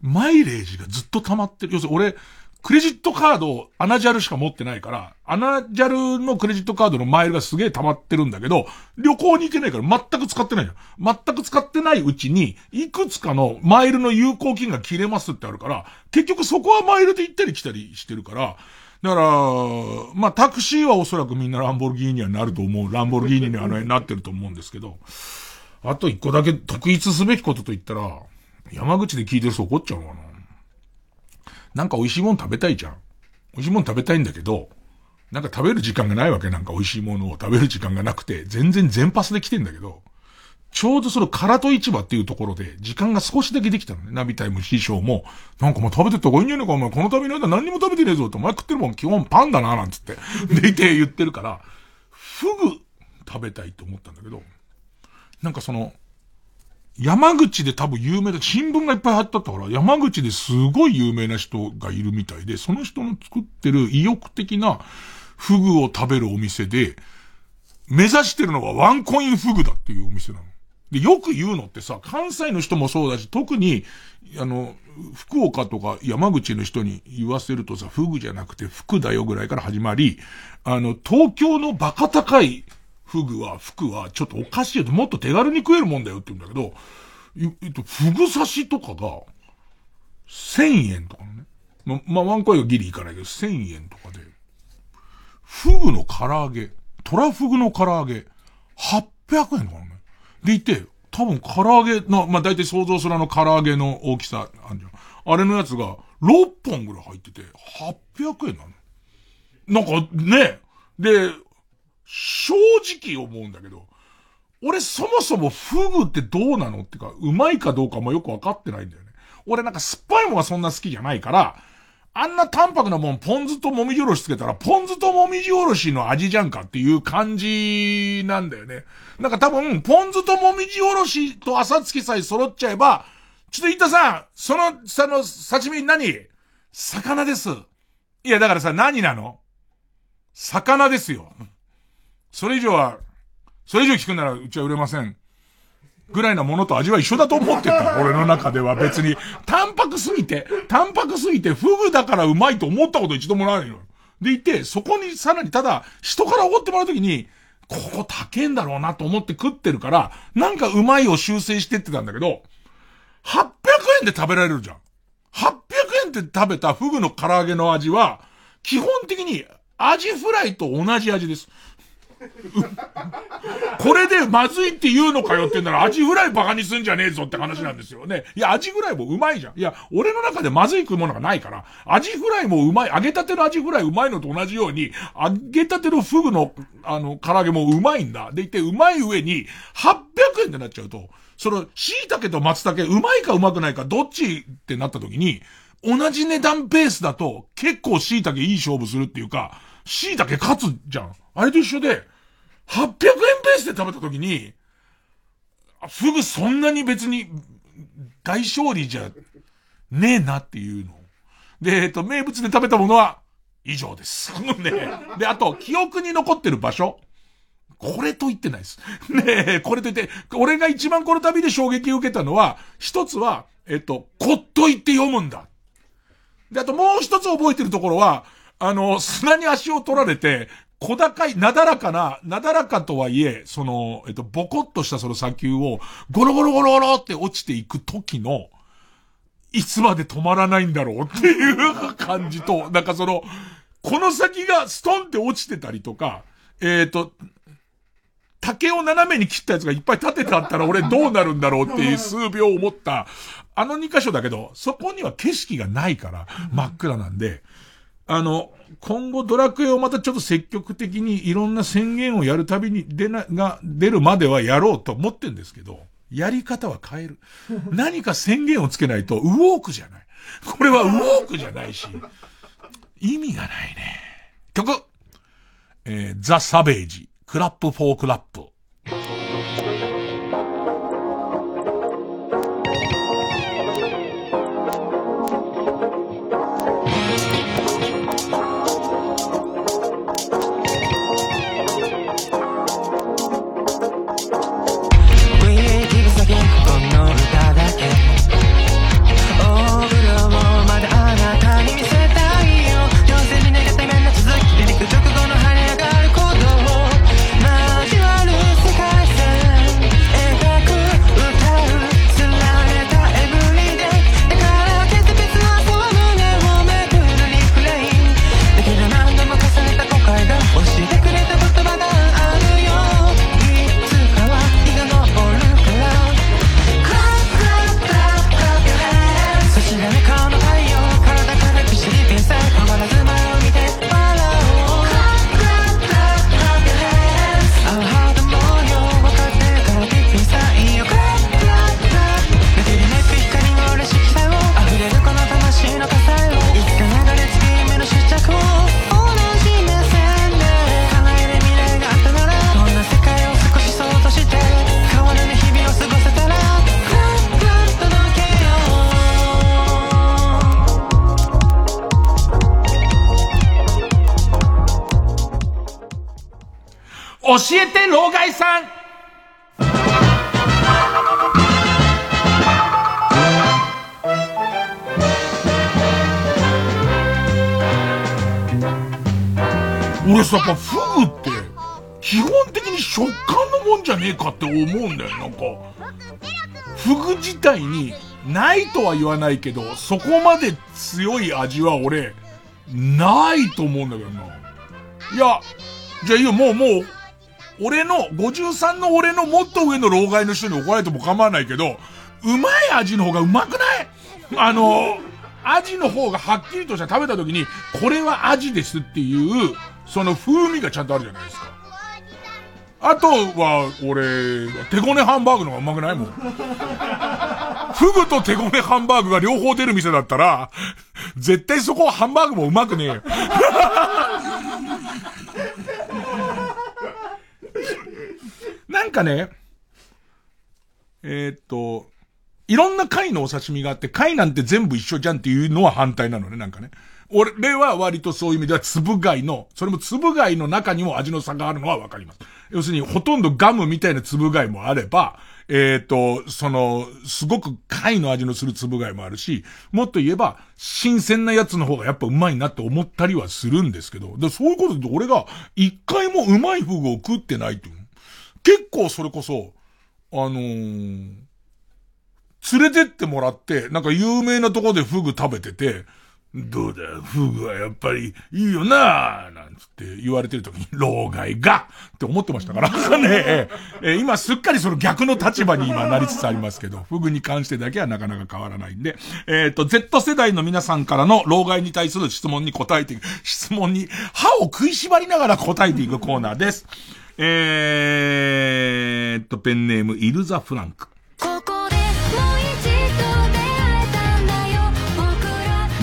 Speaker 1: マイレージがずっと溜まってる。要するに俺、クレジットカードを、アナジャルしか持ってないから、アナジャルのクレジットカードのマイルがすげえ溜まってるんだけど、旅行に行けないから全く使ってないじゃん。全く使ってないうちに、いくつかのマイルの有効金が切れますってあるから、結局そこはマイルで行ったり来たりしてるから、だから、まあ、タクシーはおそらくみんなランボルギーニにはなると思う。ランボルギーニにはなってると思うんですけど、あと一個だけ特筆すべきことと言ったら、山口で聞いてる人怒っちゃうのかな。なんか美味しいもん食べたいじゃん。美味しいもん食べたいんだけど、なんか食べる時間がないわけなんか美味しいものを食べる時間がなくて、全然全パスで来てんだけど、ちょうどその唐戸市場っていうところで、時間が少しだけできたのね。ナビタイム師匠も、なんかもう食べてった方がいいんじゃねえか、お前。この旅の間何にも食べてねえぞって、お前食ってるもん基本パンだな、なんつって。でいて言ってるから、フグ食べたいと思ったんだけど、なんかその、山口で多分有名だ、新聞がいっぱい貼ってあったから、山口ですごい有名な人がいるみたいで、その人の作ってる意欲的なフグを食べるお店で、目指してるのはワンコインフグだっていうお店なの。で、よく言うのってさ、関西の人もそうだし、特に、あの、福岡とか山口の人に言わせるとさ、フグじゃなくて服だよぐらいから始まり、あの、東京のバカ高いフグは、服はちょっとおかしいよと、もっと手軽に食えるもんだよって言うんだけど、えっと、フグ刺しとかが、1000円とかね。ま、まあ、ワンコインはギリいかないけど、1000円とかで、フグの唐揚げ、トラフグの唐揚げ、800円とかね。でいて、多分唐揚げの、まあ、大体想像するあの唐揚げの大きさあるじゃん。あれのやつが6本ぐらい入ってて、800円なの。なんかね、で、正直思うんだけど、俺そもそもフグってどうなのってか、うまいかどうかもよくわかってないんだよね。俺なんか酸っぱいもんがそんな好きじゃないから、あんな淡白なもん、ポン酢ともみじおろしつけたら、ポン酢ともみじおろしの味じゃんかっていう感じなんだよね。なんか多分、ポン酢ともみじおろしと朝月さえ揃っちゃえば、ちょっと言ったさん、その、その、刺身何？魚です。いや、だからさ、何なの？魚ですよ。それ以上は、それ以上聞くならうちは売れません。ぐらいなものと味は一緒だと思ってた。俺の中では別に。淡白すぎて、淡白すぎて、フグだからうまいと思ったこと一度もないのよ。でいて、そこにさらにただ、人からおごってもらうときに、ここ高えんだろうなと思って食ってるから、なんかうまいを修正してってたんだけど、800円で食べられるじゃん。800円で食べたフグの唐揚げの味は、基本的にアジフライと同じ味です。これでまずいって言うのかよってんなら、アジフライバカにすんじゃねえぞって話なんですよね。いや、アジフライもうまいじゃん。いや、俺の中でまずい食うものがないから、アジフライもうまい、揚げたてのアジフライうまいのと同じように、揚げたてのフグの、あの、唐揚げもうまいんだ。でいて、うまい上に、800円ってなっちゃうと、その、椎茸と松茸、うまいかうまくないか、どっちってなった時に、同じ値段ペースだと、結構椎茸いい勝負するっていうか、椎茸勝つじゃん。あれと一緒で、800円ペースで食べた時に、フグそんなに別に大勝利じゃねえなっていうの。で、えっと、名物で食べたものは以上です。ねで、あと、記憶に残ってる場所。これと言ってないです。ねえ、これと言って、俺が一番この旅で衝撃を受けたのは、一つは、えっと、こっといって読むんだ。で、あともう一つ覚えてるところは、あの、砂に足を取られて、小高い、なだらかな、なだらかとはいえ、その、えっと、ボコッとしたその砂丘を、ゴロゴロゴロゴロって落ちていく時の、いつまで止まらないんだろうっていう感じと、なんかその、この先がストンって落ちてたりとか、えっ、と、竹を斜めに切ったやつがいっぱい立ててあったら俺どうなるんだろうっていう数秒思った、あの2箇所だけど、そこには景色がないから真っ暗なんで、あの、今後ドラクエをまたちょっと積極的にいろんな宣言をやるたびに出な、が、出るまではやろうと思ってんですけど、やり方は変える。何か宣言をつけないと、ウォークじゃない。これはウォークじゃないし、意味がないね。曲えー、ザ・サベージ、クラップ・フォー・クラップ。
Speaker 19: えて
Speaker 1: 老害さん俺さ、やっぱフグって、基本的に食感のもんじゃねえかって思うんだよ、なんか。フグ自体に、ないとは言わないけど、そこまで強い味は俺、ないと思うんだけどな。いや、じゃあいいよ、もうもう、俺の、53の俺のもっと上の老害の人に怒られても構わないけど、うまい味の方がうまくない？あの、味の方がはっきりとした食べた時に、これは味ですっていう、その風味がちゃんとあるじゃないですか。あとは、俺、手ごねハンバーグの方がうまくないもん。フグと手ごねハンバーグが両方出る店だったら、絶対そこはハンバーグもうまくねえよ。なんかね、えーっと、いろんな貝のお刺身があって、貝なんて全部一緒じゃんっていうのは反対なのね、なんかね。俺は割とそういう意味では粒貝の、それも粒貝の中にも味の差があるのはわかります。要するにほとんどガムみたいな粒貝もあれば、えっ、と、その、すごく貝の味のする粒貝もあるし、もっと言えば、新鮮なやつの方がやっぱうまいなって思ったりはするんですけど、でそういうことで俺が一回もうまいフグを食ってないっていう。結構それこそ、あのー、連れてってもらって、なんか有名なとこでフグ食べてて、どうだよ、フグはやっぱりいいよななんつって言われてる時に、老害がって思ってましたから。ね、え。ー今すっかりその逆の立場に今なりつつありますけど、フグに関してだけはなかなか変わらないんで、えっ、と、Z 世代の皆さんからの老害に対する質問に答えていく、質問に歯を食いしばりながら答えていくコーナーです。えーっと、ペンネーム、イルザ・フランク。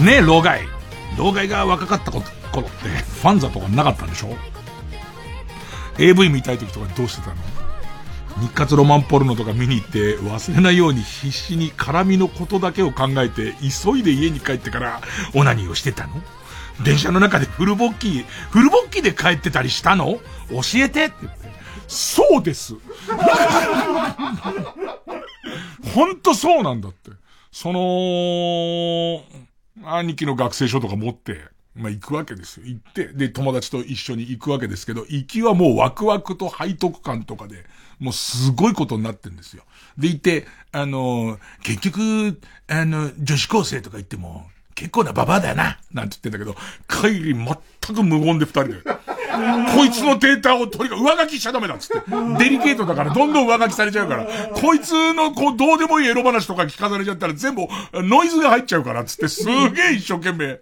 Speaker 1: ねえ、老害。老害が若かった頃って、ファンザとかなかったんでしょ ?AV 見たい時とかどうしてたの？日活ロマンポルノとか見に行って忘れないように必死に絡みのことだけを考えて急いで家に帰ってからオナニーをしてたの？電車の中でフルボッキー、フルボッキーで帰ってたりしたの？教えてって言って。そうです。ほんとそうなんだって。その、兄貴の学生証とか持って、まあ、行くわけですよ。行って、で、友達と一緒に行くわけですけど、行きはもうワクワクと背徳感とかで、もうすごいことになってんですよ。で、いて、あのー、結局、あの、女子高生とか言っても、結構なババアだよな、なんて言ってんだけど、帰り全く無言で二人で。こいつのデータを取りが、上書きしちゃダメだっつって。デリケートだからどんどん上書きされちゃうから、こいつのこう、どうでもいいエロ話とか聞かされちゃったら全部ノイズが入っちゃうからっつって、すげえ一生懸命。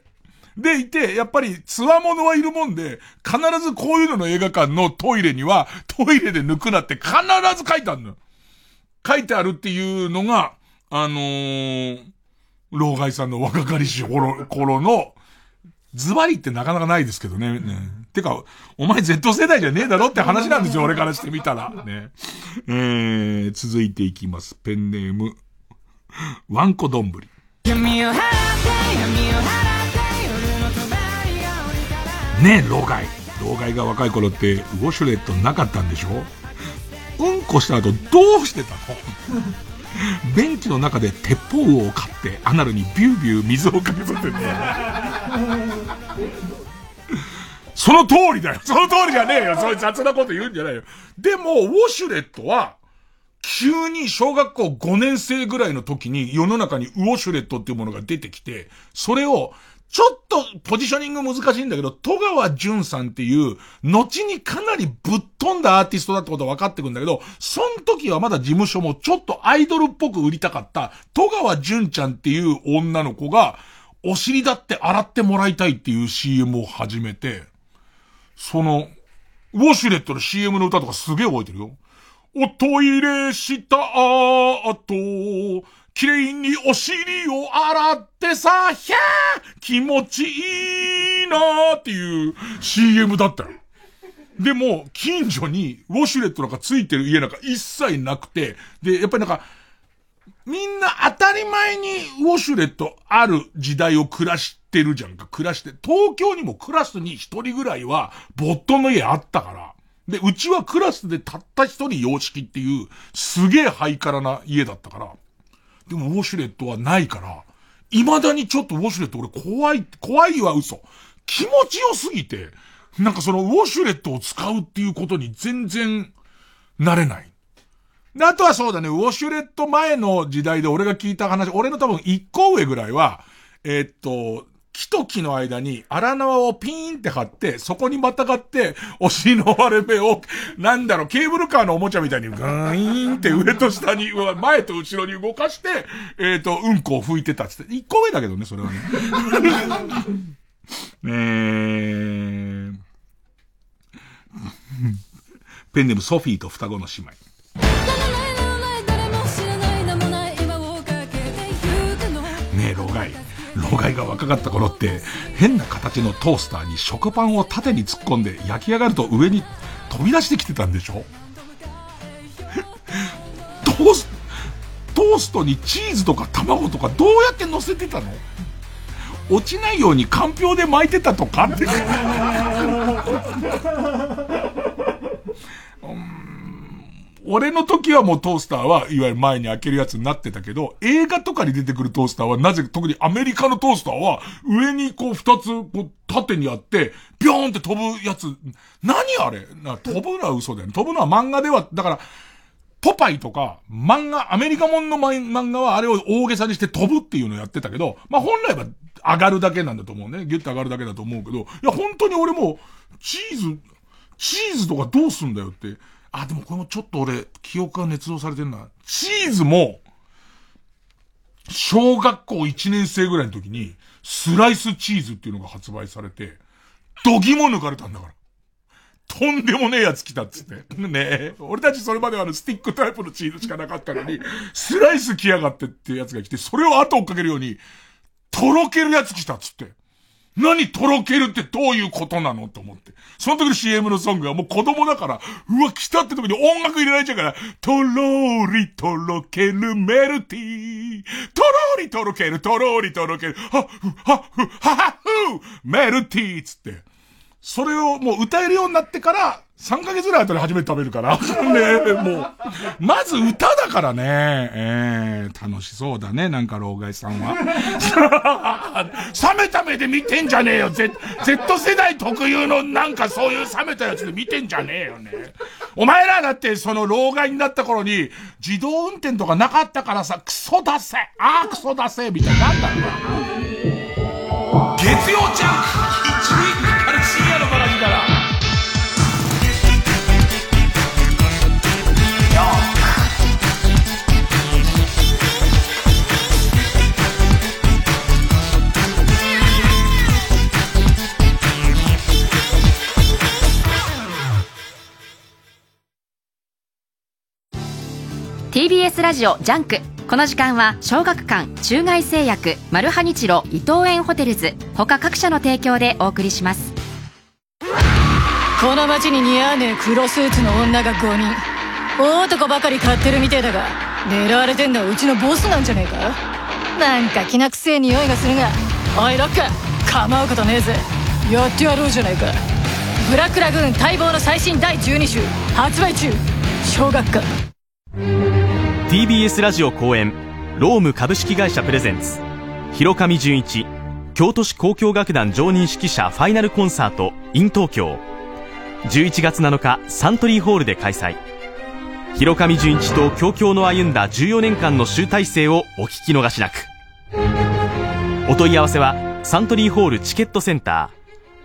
Speaker 1: でいて、やっぱり、つわものはいるもんで、必ずこういうのの映画館のトイレには、トイレで抜くなって必ず書いてあるの。書いてあるっていうのが、あのー、老害さんの若かりし頃頃の、ズバリってなかなかないですけどね。ねてか、お前 Z 世代じゃねえだろって話なんですよ、俺からしてみたら。ね。えー、続いていきます。ペンネーム、ワンコどんぶり。ねえ、老害。老害が若い頃って、ウォシュレットなかったんでしょ？うんこした後どうしてたの？ベンチの中で鉄砲を買って、アナルにビュービュー水をかけさせて。その通りだよ。その通りじゃねえよ。そういう雑なこと言うんじゃないよ。でも、ウォシュレットは、急に小学校5年生ぐらいの時に世の中にウォシュレットっていうものが出てきて、それを、ちょっとポジショニング難しいんだけど、戸川淳さんっていう、後にかなりぶっ飛んだアーティストだってことは分かってくんだけど、その時はまだ事務所もちょっとアイドルっぽく売りたかった、戸川淳ちゃんっていう女の子が、お尻だって洗ってもらいたいっていう CM を始めて、その、ウォシュレットの CM の歌とかすげえ覚えてるよ。おトイレした後、綺麗にお尻を洗ってさ、ひゃー気持ちいいなーっていう CM だったよ。でも、近所にウォシュレットなんかついてる家なんか一切なくて、で、やっぱりなんか、みんな当たり前にウォシュレットある時代を暮らしてるじゃんか。暮らして。東京にもクラスに一人ぐらいは、ボットの家あったから。で、うちはクラスでたった一人洋式っていう、すげえハイカラな家だったから。でもウォシュレットはないから、未だにちょっとウォシュレット俺怖い、怖いは嘘。気持ちよすぎて、なんかそのウォシュレットを使うっていうことに全然、慣れない。で、あとはそうだね、ウォシュレット前の時代で俺が聞いた話、俺の多分一個上ぐらいは、えーっと、木と木の間に荒縄をピーンって貼って、そこにまたがって、お尻の割れ目を、なんだろう、ケーブルカーのおもちゃみたいにグーイーンって上と下に、前と後ろに動かして、えーっと、うんこを拭いてたっつって。一個上だけどね、それはね。えー、ペンネームソフィーと双子の姉妹。ねえ、老害。老害が若かった頃って、変な形のトースターに食パンを縦に突っ込んで焼き上がると上に飛び出してきてたんでしょトース、トーストにチーズとか卵とかどうやって乗せてたの？落ちないようにかんぴょうで巻いてたとかって。俺の時はもうトースターはいわゆる前に開けるやつになってたけど、映画とかに出てくるトースターはなぜ特にアメリカのトースターは上にこう二つこう縦にあって、ビョーンって飛ぶやつ、何あれ？な飛ぶのは嘘だよね。飛ぶのは漫画では、だから、ポパイとか、漫画、アメリカもんの漫画はあれを大げさにして飛ぶっていうのをやってたけど、まあ本来は上がるだけなんだと思うね。ギュッと上がるだけだと思うけど、いや本当に俺も、チーズ、チーズとかどうすんだよって。あ、でもこれもちょっと俺、記憶が捏造されてるな。チーズも、小学校1年生ぐらいの時に、スライスチーズっていうのが発売されて、度肝抜かれたんだから。とんでもねえやつ来たっつって。ねえ。俺たちそれまではあのスティックタイプのチーズしかなかったのに、スライス来やがってっていうやつが来て、それを後追っかけるように、とろけるやつ来たっつって。何とろけるってどういうことなのと思って。その時の CM のソングはもう子供だから、うわ、来たって時に音楽入れられちゃうから、とろーりとろけるメルティー。とろーりとろける、とろーりとろける、はっふ、はっふ、ははっふ、メルティーつって。それをもう歌えるようになってから、3ヶ月ぐらい後に初めて食べるから。ねもう、まず歌だからね。えー、楽しそうだね、なんか老害さんは。冷めた目で見てんじゃねえよ。Z、Z 世代特有のなんかそういう冷めたやつで見てんじゃねえよね。お前らだってその老害になった頃に、自動運転とかなかったからさ、クソ出せああ、クソ出せみたいになったんだ。月曜ジャンク
Speaker 20: TBS ラジオジャンク。この時間は小学館中外製薬マルハニチロ伊藤園ホテルズ。他各社の提供でお送りします。
Speaker 11: この街に似合わねえ黒スーツの女が5人。大男ばかり買ってるみてえだが狙われてんのはうちのボスなんじゃねえか？なんかきなくせえ匂いがするが。おいロック構うことねえぜ。やってやろうじゃないか。ブラックラグーン待望の最新第12集発売中。小学館。
Speaker 21: TBS ラジオ公演ローム株式会社プレゼンツ。広上純一京都市交響楽団常任指揮者ファイナルコンサート in 東京。11月7日サントリーホールで開催。広上純一と京京の歩んだ14年間の集大成をお聞き逃しなく。お問い合わせはサントリーホールチケットセンタ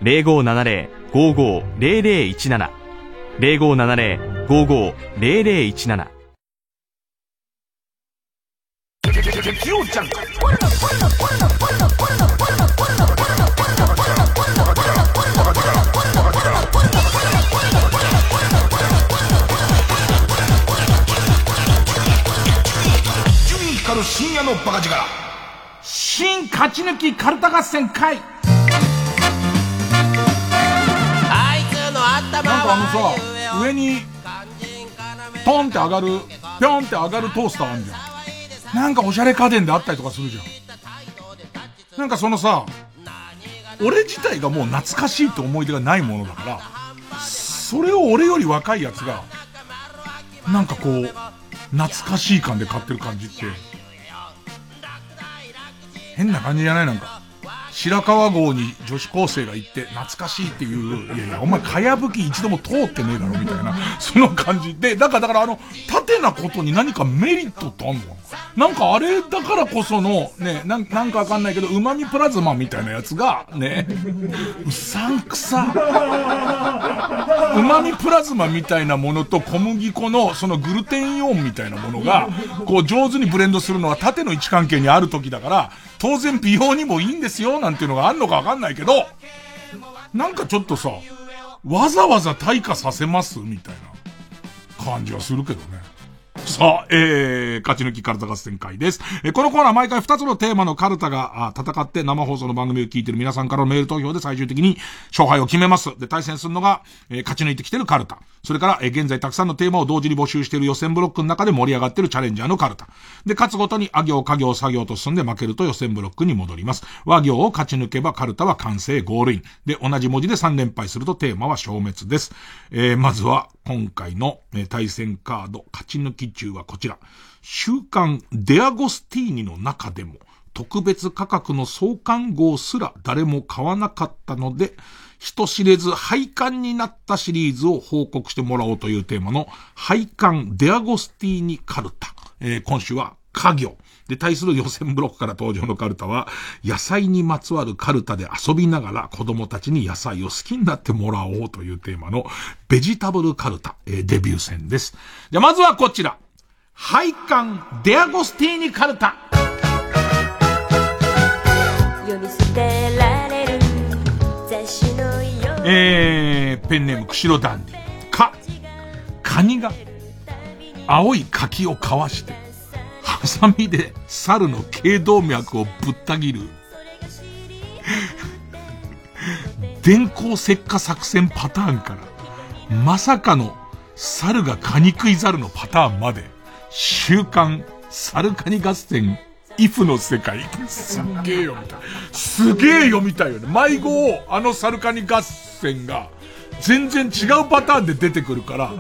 Speaker 21: ー。0570-550017 0570-550017
Speaker 1: 月曜ジャンク伊集院光る深夜のバカ力新勝ち抜きカルタ合戦会
Speaker 22: あいつの頭
Speaker 1: なんかあのさ上にポンって上がるぴょんって上がるトースターあるじゃんなんかおしゃれ家電であったりとかするじゃん。なんかそのさ俺自体がもう懐かしいって思い出がないものだからそれを俺より若いやつがなんかこう懐かしい感で買ってる感じって変な感じじゃない？なんか。白川郷に女子高生が行って懐かしいっていう、いやいや、お前、かやぶき一度も通ってねえだろ、みたいな、その感じで、だから、だからあの、縦なことに何かメリットってあんのなんかあれだからこその、ね、なんなんかわかんないけど、旨味プラズマみたいなやつが、ね、うさんくさ。旨味プラズマみたいなものと小麦粉のそのグルテンイオンみたいなものが、こう上手にブレンドするのは縦の位置関係にある時だから、当然美容にもいいんですよ、なんていうのがあんのかわかんないけど、なんかちょっとさ、わざわざ退化させますみたいな感じはするけどね。さあ、えー、勝ち抜きカルタ合戦会です。えーこのコーナー毎回2つのテーマのカルタが戦って生放送の番組を聞いている皆さんからのメール投票で最終的に勝敗を決めます。で、対戦するのが、えー勝ち抜いてきてるカルタ。それから、え現在たくさんのテーマを同時に募集している予選ブロックの中で盛り上がっているチャレンジャーのカルタ。で、勝つごとに、あ行、家行、作業と進んで負けると予選ブロックに戻ります。和行を勝ち抜けばカルタは完成、ゴールイン。で、同じ文字で3連敗するとテーマは消滅です。えーまずは、今回の、対戦カード、勝ち抜き中はこちら。週刊デアゴスティーニの中でも、特別価格の創刊号すら誰も買わなかったので、人知れず廃刊になったシリーズを報告してもらおうというテーマの廃刊デアゴスティーニカルタ。えー今週は家業。で、対する予選ブロックから登場のカルタは、野菜にまつわるカルタで遊びながら子供たちに野菜を好きになってもらおうというテーマのベジタブルカルタ、えーデビュー戦です。じゃまずはこちら。廃刊デアゴスティーニカルタ。
Speaker 7: 世に捨てら
Speaker 1: えー、ペンネーム、釧路ダンディ。か、カニが、青い柿をかわして、ハサミで猿の頸動脈をぶった切る、電光石火作戦パターンから、まさかの猿がカニ食い猿のパターンまで、週刊猿カニ合戦、イフの世界？すっげえ読みたい。すげえ読みたいよね。迷子を、あのサルカニ合戦が、全然違うパターンで出てくるから、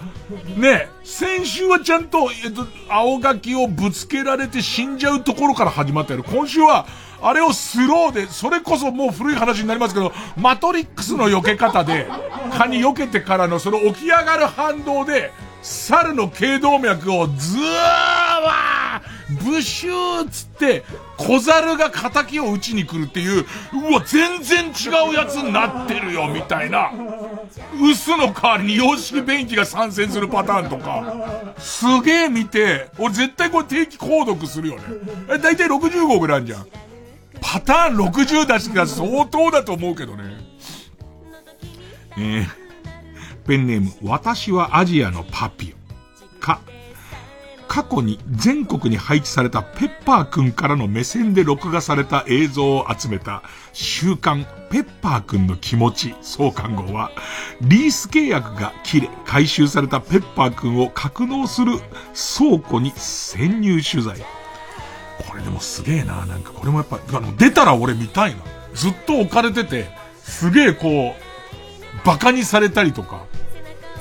Speaker 1: ね、先週はちゃんと、えっと、青柿をぶつけられて死んじゃうところから始まったよ。今週は、あれをスローで、それこそもう古い話になりますけど、マトリックスの避け方で、蚊に避けてからのその起き上がる反動で、猿の頸動脈をズーワーブシューっつって、小猿が仇を打ちに来るっていう、うわ、全然違うやつになってるよ、みたいな。薄の代わりに洋式便器が参戦するパターンとか、すげえ見て、俺絶対これ定期購読するよね。だいたい60号ぐらいあるじゃん。パターン60出してたら相当だと思うけどね。えー、ペンネーム、私はアジアのパピオ。か、過去に全国に配置されたペッパーくんからの目線で録画された映像を集めた週刊ペッパーくんの気持ち創刊号は、リース契約が切れ回収されたペッパーくんを格納する倉庫に潜入取材。これでもすげえな。なんかこれもやっぱ、あの出たら俺見たいな。ずっと置かれてて、すげえこう、バカにされたりとか、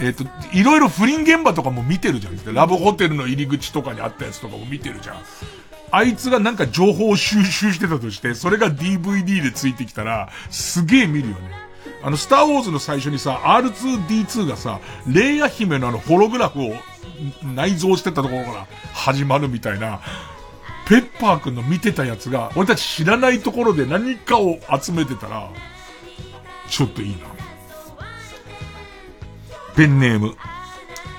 Speaker 1: えっ、と、いろいろ不倫現場とかも見てるじゃん。ラブホテルの入り口とかにあったやつとかも見てるじゃん。あいつがなんか情報を収集してたとして、それが DVD でついてきたら、すげえ見るよね。あの、スターウォーズの最初にさ、R2D2 がさ、レイヤ姫のあの、ホログラフを内蔵してたところから始まるみたいな、ペッパーくんの見てたやつが、俺たち知らないところで何かを集めてたら、ちょっといいな。ペンネーム、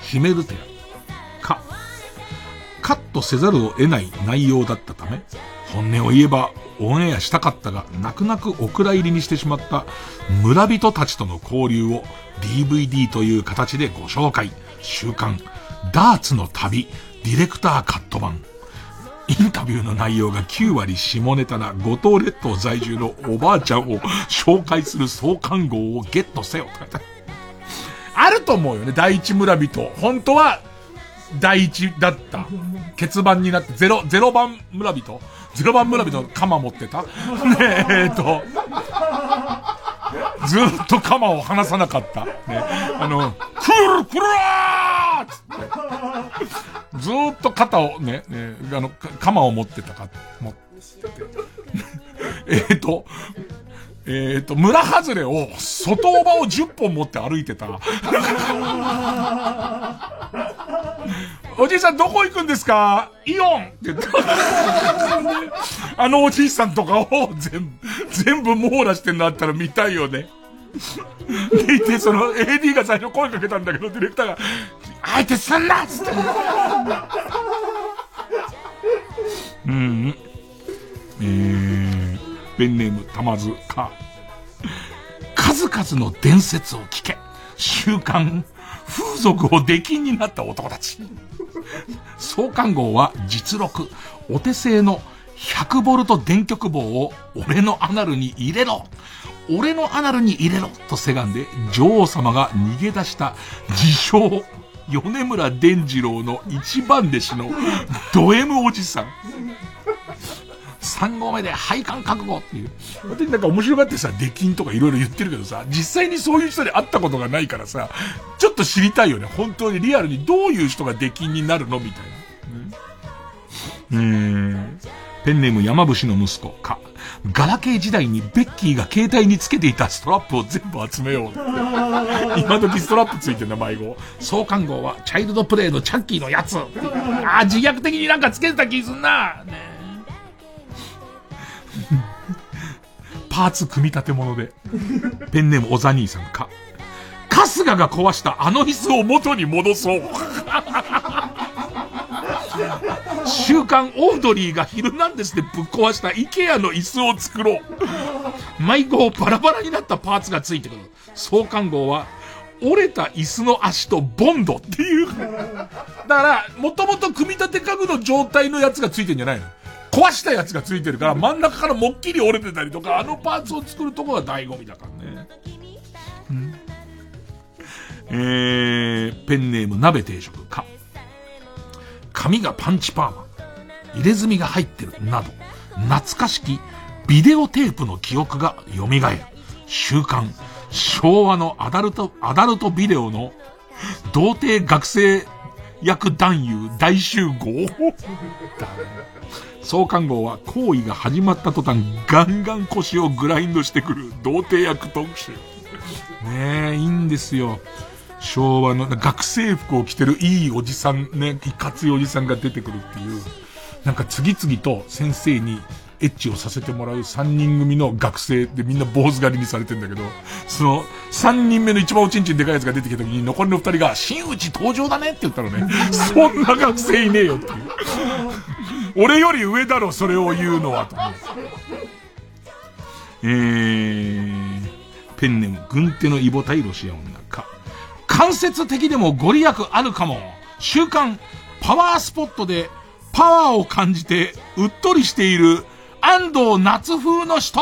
Speaker 1: ヒメルテア。か、カットせざるを得ない内容だったため、本音を言えばオンエアしたかったが、泣く泣くお蔵入りにしてしまった村人たちとの交流を DVD という形でご紹介。週刊、ダーツの旅、ディレクターカット版。インタビューの内容が9割下ネタな五島列島在住のおばあちゃんを紹介する創刊号をゲットせよって書いてある。あると思うよね、第一村人。本当は、第一だった。欠番になって、ゼロ、ゼロ番村人ゼロ番村人の、鎌持ってたねえ、えーと、ずっと鎌を離さなかった。ね。あの、クルクルラーつって。ずっと肩をね、ねあの、鎌を持ってたか、持って。えっと、えっ、と、村外れを、外オバを10本持って歩いてた。おじいさんどこ行くんですか？イオンって言って。あのおじいさんとかを全部、全部網羅してんのあったら見たいよね。でいて、その AD が最初声かけたんだけど、ディレクターが、相手すんなっつって。うん。えー、ペンネーム、たまずか。数々の伝説を聞け。週刊、風俗を出禁になった男たち。創刊号は実録、お手製の100ボルト電極棒を俺のアナルに入れろ。俺のアナルに入れろとせがんで、女王様が逃げ出した自称、米村伝次郎の一番弟子のド M おじさん。3号目で配管覚悟っていう。私なんか面白がってさ、出禁とかいろいろ言ってるけどさ、実際にそういう人に会ったことがないからさ、ちょっと知りたいよね。本当にリアルにどういう人が出禁になるのみたいな。うーん。ペンネーム山伏の息子か。ガラケー時代にベッキーが携帯につけていたストラップを全部集めよう。今時ストラップついてんだ、迷子。創刊号はチャイルドプレイのチャッキーのやつ。ああ、自虐的になんかつけてた気すんな。ねパーツ組み立て物で。ペンネームおザニーさんか。春日が壊したあの椅子を元に戻そう。週刊オードリーがヒルナンデスでぶっ壊したイケアの椅子を作ろう。迷子バラバラになったパーツがついてくる。創刊号は、折れた椅子の足とボンドっていう。だから、もともと組み立て家具の状態のやつがついてんじゃないの壊したやつがついてるから、真ん中からもっきり折れてたりとか、あのパーツを作るとこが醍醐味だからね。うん、えー、ペンネーム鍋定食か。髪がパンチパーマ。入れ墨が入ってる。など、懐かしきビデオテープの記憶が蘇る。週刊、昭和のアダルト、アダルトビデオの童貞学生役男優大集合。創刊号は行為が始まった途端ガンガン腰をグラインドしてくる童貞役特集。ねえ、いいんですよ。昭和の学生服を着てるいいおじさんね、いかついおじさんが出てくるっていう。なんか次々と先生にエッチをさせてもらう3人組の学生でみんな坊主狩りにされてんだけど、その3人目の一番おちんちんでかいやつが出てきた時に残りの2人が真打ち登場だねって言ったらね、そんな学生いねえよっていう。俺より上だろ、それを言うのは、と。えー、ペンネム、軍手のイボ対ロシア女か。間接的でもご利益あるかも。週刊、パワースポットで、パワーを感じて、うっとりしている、安藤夏風の人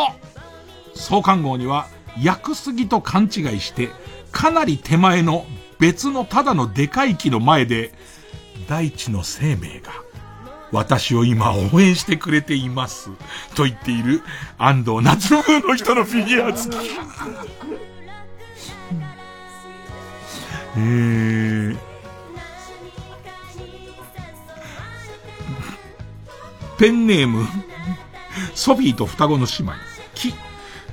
Speaker 1: 創刊号には、薬すぎと勘違いして、かなり手前の別のただのでかい木の前で、大地の生命が、私を今応援してくれています。と言っている安藤夏風の人のフィギュア付き。えー、ペンネーム、ソフィーと双子の姉妹。き、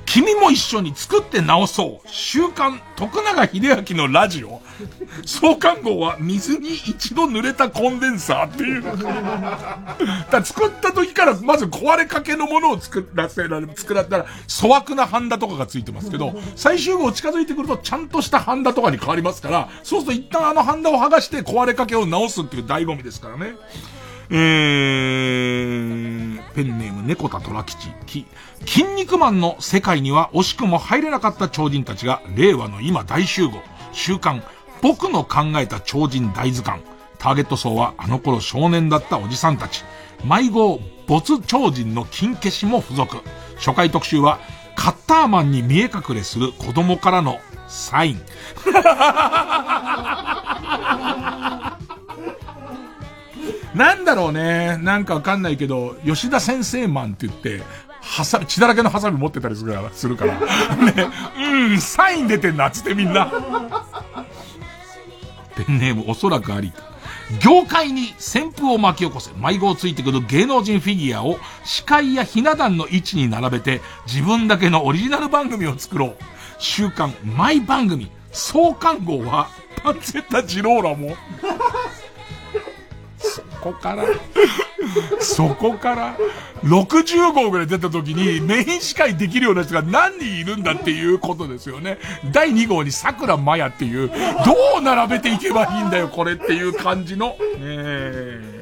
Speaker 1: 君も一緒に作って直そう。週刊徳永秀明のラジオ。創刊号は水に一度濡れたコンデンサーっていう。だ作った時からまず壊れかけのものを作らせられ、作られたら粗悪なハンダとかがついてますけど、最終号近づいてくるとちゃんとしたハンダとかに変わりますから、そうすると一旦あのハンダを剥がして壊れかけを直すっていう醍醐味ですからね。えー、ペンネーム猫田虎吉、き、筋肉マンの世界には惜しくも入れなかった超人たちが令和の今大集合。週刊、僕の考えた超人大図鑑。ターゲット層はあの頃少年だったおじさんたち。迷子、没超人の金消しも付属。初回特集は、カッターマンに見え隠れする子供からのサイン。なんだろうね。なんかわかんないけど、吉田先生マンって言って、はさ血だらけのハサミ持ってたりするから、するから。ね、うん、サイン出てんな、つってみんな。ペンネームおそらくあり。業界に旋風を巻き起こせ、迷子をついてくる芸能人フィギュアを司会やひな壇の位置に並べて、自分だけのオリジナル番組を作ろう。週刊、マイ番組、創刊号は、パンツェッタジローラも。そこから、そこから、60号ぐらい出た時にメイン司会できるような人が何人いるんだっていうことですよね。第2号に桜まやっていう、どう並べていけばいいんだよ、これっていう感じの。ね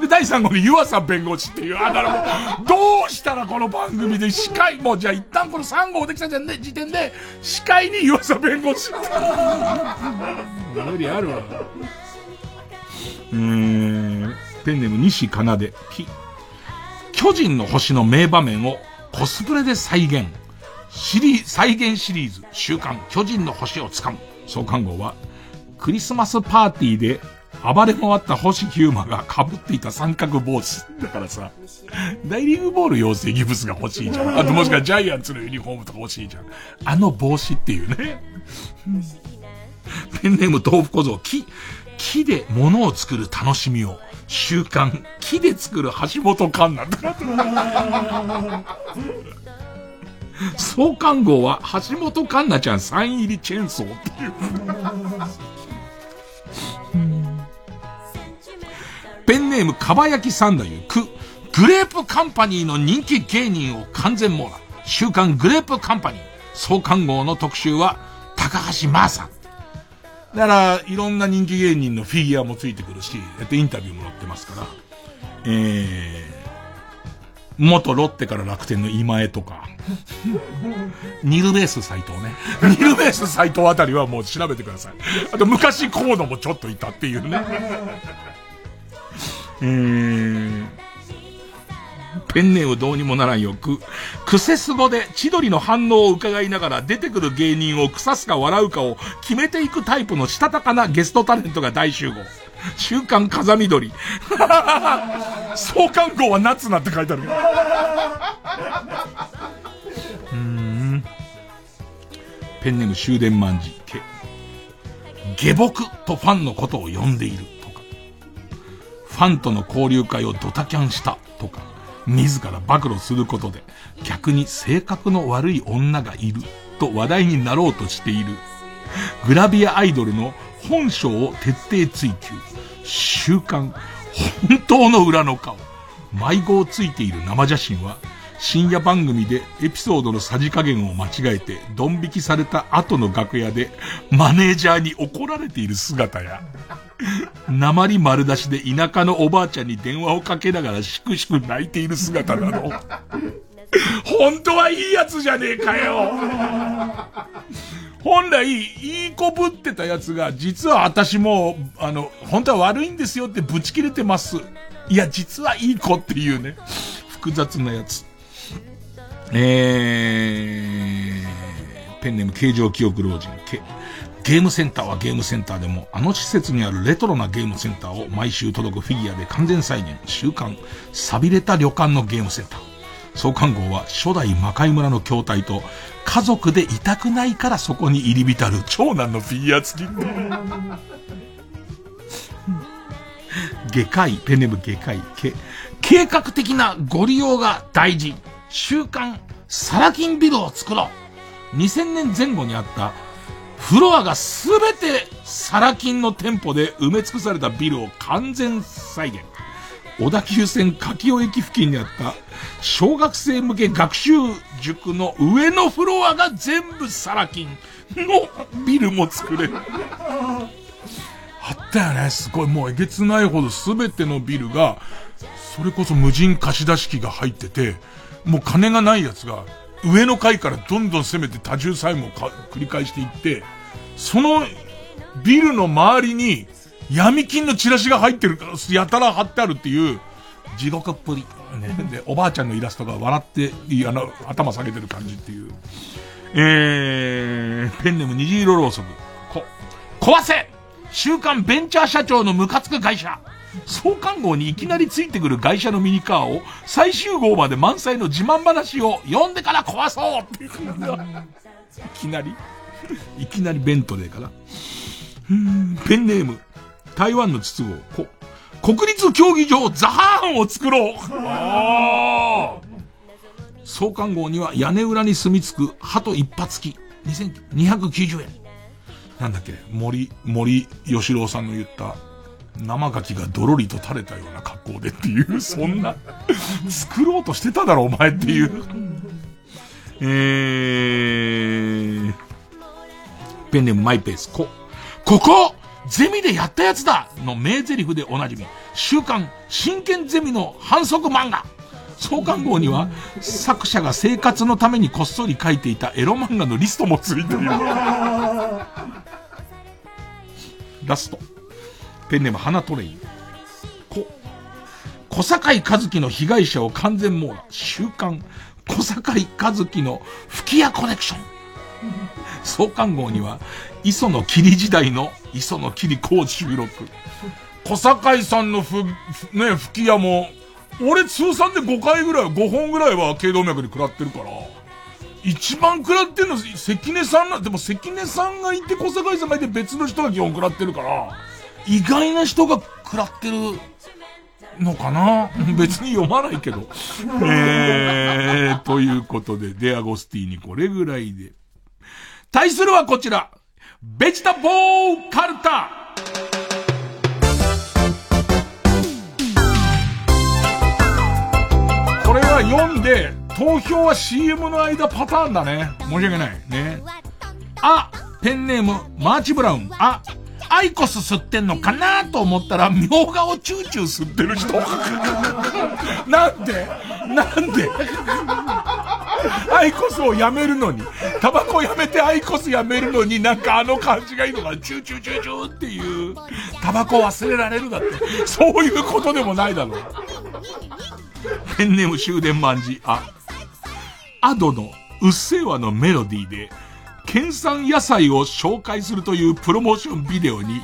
Speaker 1: で、第3号に湯浅弁護士っていう、あ、だからもう、どうしたらこの番組で司会、もうじゃあ一旦この3号できた時点で、司会に湯浅弁護士。無理あるわ。えー、ペンネーム西かなで、き、巨人の星の名場面をコスプレで再現。シリー、再現シリーズ、週刊巨人の星をつかむ。創刊号は、クリスマスパーティーで暴れ回った星ヒューマが被っていた三角帽子。だからさ、大リーグボール養成ギブスが欲しいじゃん。あともしくはジャイアンツのユニフォームとか欲しいじゃん。あの帽子っていうね。ペンネーム豆腐小僧、木、木で物を作る楽しみを、習慣、木で作る橋本環奈とか。創刊号は橋本環奈ちゃんサイン入りチェーンソーっていう。ペンネームかば焼き三太夫、く、グレープカンパニーの人気芸人を完全網羅。週刊グレープカンパニー。創刊号の特集は、高橋真さん。だから、いろんな人気芸人のフィギュアもついてくるし、えっと、インタビューも載ってますから、えー、元ロッテから楽天の今江とか、ニルベース斎藤ね。ニルベース斎藤あたりはもう調べてください。あと昔コードもちょっといたっていうね。えー、ペンネームどうにもならんよく、クセス語で千鳥の反応を伺いながら出てくる芸人を腐すか笑うかを決めていくタイプのしたたかなゲストタレントが大集合。週刊風緑。創刊号は夏なって書いてある。うん。ペンネーム終電万事。下僕とファンのことを呼んでいるとか。ファンとの交流会をドタキャンしたとか。自ら暴露することで逆に性格の悪い女がいると話題になろうとしている。グラビアアイドルの本性を徹底追求。週刊、本当の裏の顔。迷子をついている生写真は、深夜番組でエピソードのさじ加減を間違えて、ドン引きされた後の楽屋で、マネージャーに怒られている姿や、鉛丸出しで田舎のおばあちゃんに電話をかけながらしくしく泣いている姿など、本当はいいやつじゃねえかよ本来、いい子ぶってたやつが、実は私も、あの、本当は悪いんですよってぶち切れてます。いや、実はいい子っていうね、複雑なやつ。えー、ペンネーム形状記憶老人、ゲームセンターはゲームセンターでも、あの施設にあるレトロなゲームセンターを毎週届くフィギュアで完全再現、週刊、錆びれた旅館のゲームセンター。創刊号は初代魔界村の筐体と家族でいたくないからそこに入り浸る長男のフィギュア付き。外科医、ペネム外科医、計画的なご利用が大事。週刊、サラ金ビルを作ろう。2000年前後にあったフロアがすべてサラ金の店舗で埋め尽くされたビルを完全再現。小田急線柿尾駅付近にあった小学生向け学習塾の上のフロアが全部サラ金のビルも作れる。あったよね。すごい。もうえげつないほど全てのビルが、それこそ無人貸し出し機が入ってて、もう金がない奴が上の階からどんどん攻めて多重債務を繰り返していって、そのビルの周りに闇金のチラシが入ってるから、やたら貼ってあるっていう、地獄っぷり。ね、で、おばあちゃんのイラストが笑って、あの、頭下げてる感じっていう。えー、ペンネーム虹色ろうそく。こ、壊せ週刊ベンチャー社長のムカつく会社。創刊号にいきなりついてくる会社のミニカーを最終号まで満載の自慢話を読んでから壊そうっていう。いきなり？いきなりベントレーかな。ペンネーム、台湾の筒号、国立競技場ザハーンを作ろう創刊号には屋根裏に住み着く鳩一発機、2290円。なんだっけ、森、森吉郎さんの言った、生牡蠣がドロリと垂れたような格好でっていう、そんな、作ろうとしてただろ、お前っていう。えー、ペンネームマイペース、こ、ここゼミでやったやつだの名台詞でおなじみ、週刊真剣ゼミの反則漫画。創刊号には、作者が生活のためにこっそり書いていたエロ漫画のリストもついている。ラスト。ペンネーム花トレイン。こ、小坂井和樹の被害者を完全網羅。週刊小堺和樹の吹き矢コネクション。創刊号には、磯野霧時代の磯野霧講収録。小堺さんのふ、ね、吹き矢も、俺通算で5回ぐらい、5本ぐらいは頸動脈に食らってるから、一番食らってんの関根さんな、でも関根さんがいて小堺さんがいて別の人が基本食らってるから、意外な人が食らってるのかな？別に読まないけど。えー、ということで、デアゴスティーにこれぐらいで。対するはこちら。ベジタボーカルタこれは読んで、投票は CM の間パターンだね。申し訳ない。ね。あ、ペンネーム、マーチブラウン。あ、アイコス吸ってんのかなと思ったら、みょうがをチューチュー吸ってる人。なんで？なんで？アイコスをやめるのに、タバコやめてアイコスやめるのになんかあの感じがいいのかな？チューチューチューチューっていう、タバコ忘れられるだって、そういうことでもないだろう。ペンネーム終電万事、あ、アドのうっせぇわのメロディーで、県産野菜を紹介するというプロモーションビデオに、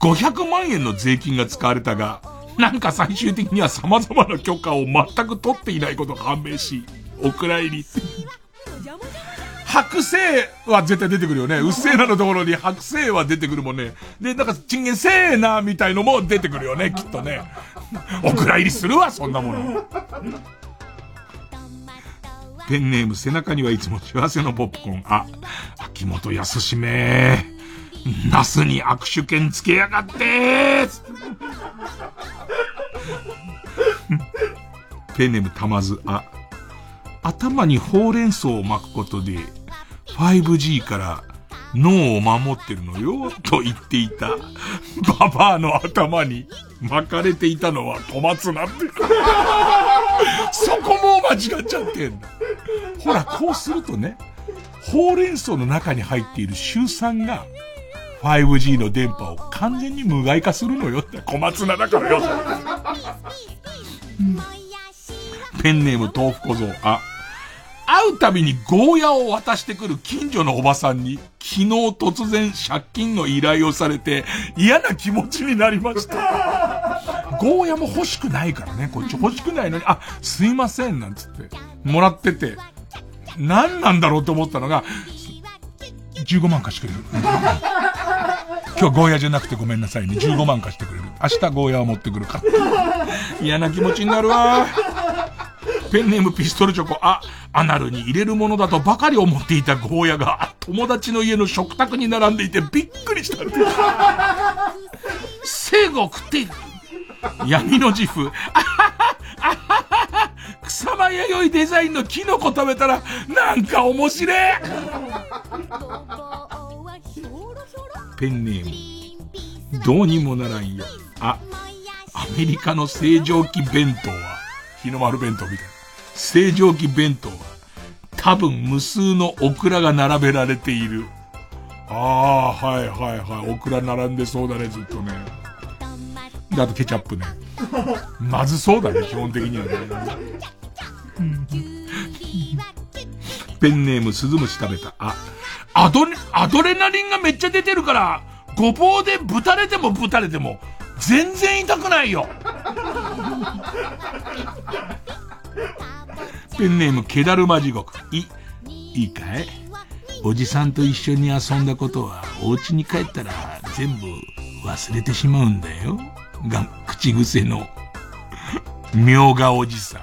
Speaker 1: 500万円の税金が使われたが、なんか最終的には様々な許可を全く取っていないことが判明し、お蔵入り。白星は絶対出てくるよね。うっせぇなのところに白星は出てくるもんね。で、なんか、チンゲンせーなみたいのも出てくるよね、きっとね。お蔵入りするわ、そんなもの。ペンネーム背中にはいつも幸せのポップコーン。あ、秋元康め。ナスに握手券つけやがってペンネームたまず。あ、頭にほうれん草を巻くことで、5G から脳を守ってるのよ、と言っていた。ババアの頭に巻かれていたのは小松なんて。そこも間違っちゃってんだ。ほら、こうするとね、ほうれん草の中に入っているシュウ酸が、5G の電波を完全に無害化するのよって小松菜だからよ。ペンネーム豆腐小僧。あ、会うたびにゴーヤを渡してくる近所のおばさんに、昨日突然借金の依頼をされて嫌な気持ちになりました。ゴーヤも欲しくないからね、こっち欲しくないのに、あ、すいません、なんつって、もらってて、何なんだろうと思ったのが、15万貸してくれる。今日ゴーヤじゃなくてごめんなさいね。15万貸してくれる。明日ゴーヤを持ってくるか。嫌な気持ちになるわ。ペンネームピストルチョコ。あ、アナルに入れるものだとばかり思っていたゴーヤが、友達の家の食卓に並んでいてびっくりしたんです。生後食っている。闇の自負。草間弥生デザインのキノコ食べたら、なんか面白いペンネーム。どうにもならんよ。あ、アメリカの正常期弁当は、日の丸弁当みたいな。正常期弁当は、多分無数のオクラが並べられている。ああ、はいはいはい。オクラ並んでそうだね、ずっとね。で、あとケチャップね。まずそうだね、基本的にはね。ペンネーム鈴虫食べた。あ、アドレ、アドレナリンがめっちゃ出てるから、ごぼうでぶたれてもぶたれても、全然痛くないよ。ペンネームケダルマ地獄。い、いいかい？おじさんと一緒に遊んだことは、お家に帰ったら全部忘れてしまうんだよ。が、口癖の、みょうがおじさん。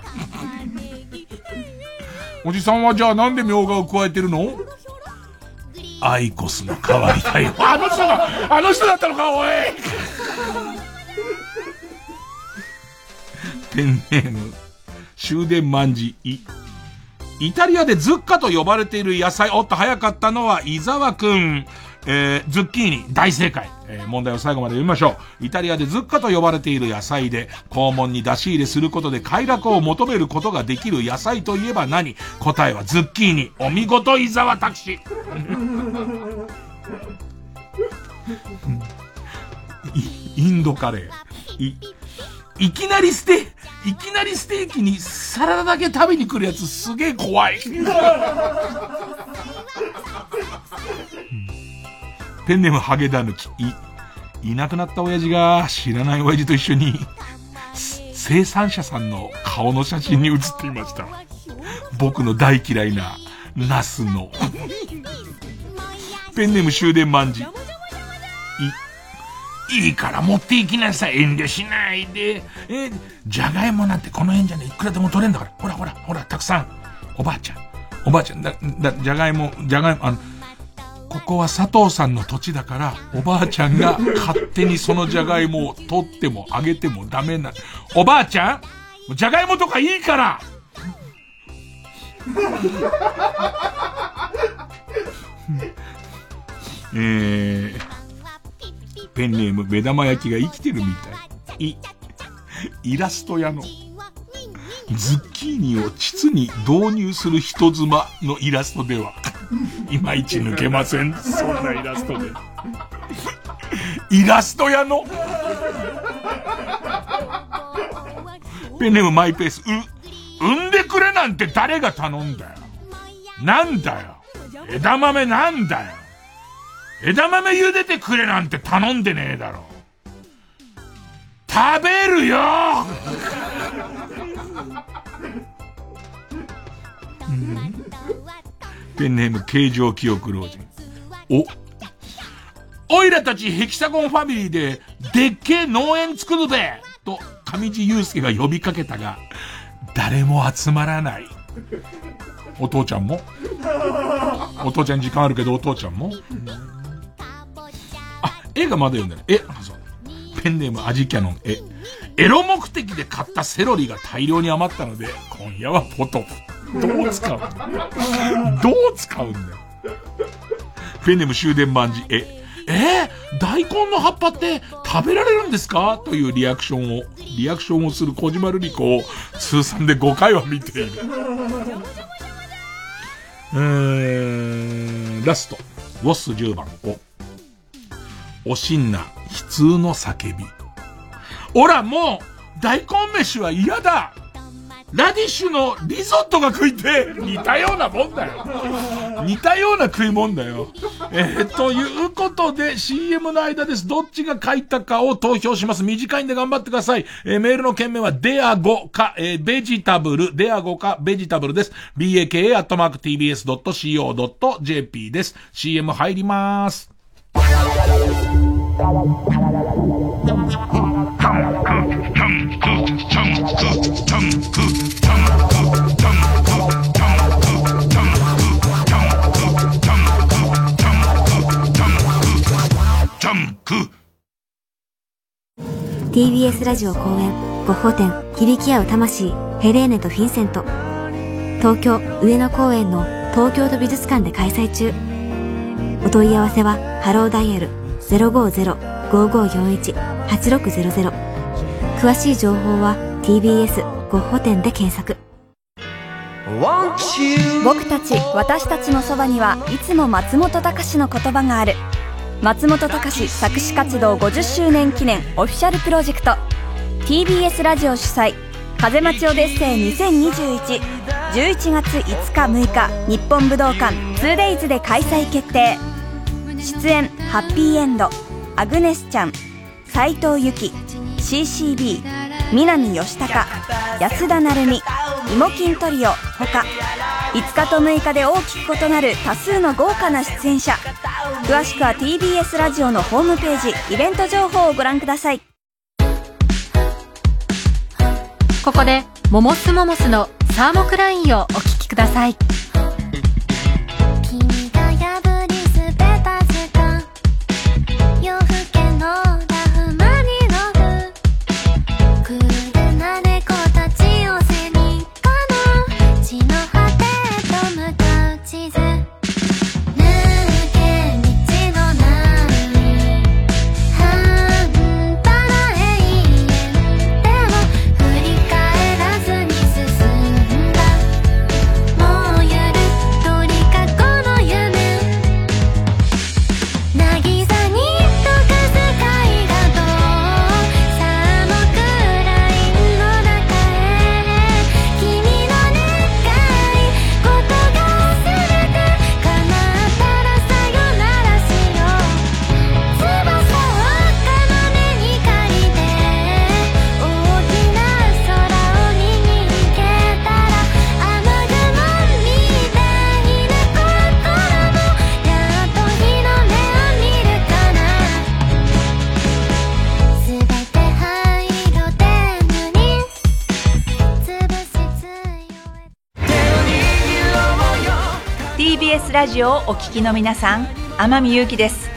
Speaker 1: おじさんはじゃあなんでみょうがを加えてるの？アイコスの代わりだよ。あの人が、あの人だったのか、おいペンネーム、終電万事、い。イタリアでズッカと呼ばれている野菜、おっと早かったのは伊沢くん。えー、ズッキーニ、大正解。えー、問題を最後まで読みましょう。イタリアでズッカと呼ばれている野菜で、肛門に出し入れすることで快楽を求めることができる野菜といえば何？答えはズッキーニ。お見事、伊沢拓司。インドカレー。い、いきなり捨て、いきなりステーキにサラダだけ食べに来るやつすげえ怖い。ペンネームハゲダヌキ。い、いなくなった親父が知らない親父と一緒に、生産者さんの顔の写真に写っていました。僕の大嫌いな、ナスの。ペンネーム終電万事。い、いいから持っていきなさい。遠慮しないで。え、じゃがいもなんてこの辺じゃねいくらでも取れんだから。ほらほら、ほら、たくさん。おばあちゃん。おばあちゃん、だ、だ、じゃがいも、じゃがいも、あの、ここは佐藤さんの土地だから、おばあちゃんが勝手にそのじゃがいもを取ってもあげてもダメな。おばあちゃんじゃがいもとかいいから えー、ペンネーム目玉焼きが生きてるみたい。い、イラスト屋のズッキーニを膣に導入する人妻のイラストでは、いまいち抜けません。そんなイラストで。イラスト屋のペンネームマイペース、う、産んでくれなんて誰が頼んだよ。なんだよ。枝豆なんだよ。枝豆茹でてくれなんて頼んでねえだろ。食べるよペンネーム形状記憶老人。お、おいらたちヘキサゴンファミリーで、でっけえ農園作るべと、上地雄介が呼びかけたが、誰も集まらない。お父ちゃんも？お父ちゃん時間あるけどお父ちゃんも？あ、絵がまだ読んでない。え、あ、そう。ペンネームアジキャノン、え、エロ目的で買ったセロリが大量に余ったので、今夜はポトフ。どう使う？んだどう使うんだよ。ペンネム終電万事、え、えー、大根の葉っぱって食べられるんですか？というリアクションを、リアクションをする小島瑠璃子を通算で5回は見ている。えー、ラスト。ウォッス10番を。おしんな、悲痛の叫び。おら、もう、大根飯は嫌だラディッシュのリゾットが食いて似たようなもんだよ。似たような食いもんだよ。えー、ということで CM の間です。どっちが書いたかを投票します。短いんで頑張ってください。えー、メールの件名はデアゴか、えー、ベジタブル、デアゴかベジタブルです。baka.tbs.co.jp です。CM 入ります。
Speaker 23: TBS ラジオ公演ゴッホ展響き合う魂ヘレーネとフィンセント。東京上野公園の東京都美術館で開催中。お問い合わせはハローダイヤル050-5541-8600詳しい情報は TBS ゴッホ展で検索。
Speaker 2: 僕たち私たちのそばにはいつも松本隆の言葉がある松本隆作詞活動50周年記念オフィシャルプロジェクト。TBS ラジオ主催風待ちオデッセイ2021 11月5日6日日本武道館 2days で開催決定。出演ハッピーエンドアグネスちゃん斎藤由貴 CCB 南吉高安田成美イモキントリオ他5日と6日で大きく異なる多数の豪華な出演者。詳しくは TBS ラジオのホームページイベント情報をご覧ください。
Speaker 20: ここでモモスモモスのサーモクラインをお聴きください。
Speaker 24: ジオをお聞きの皆さん天海祐希です。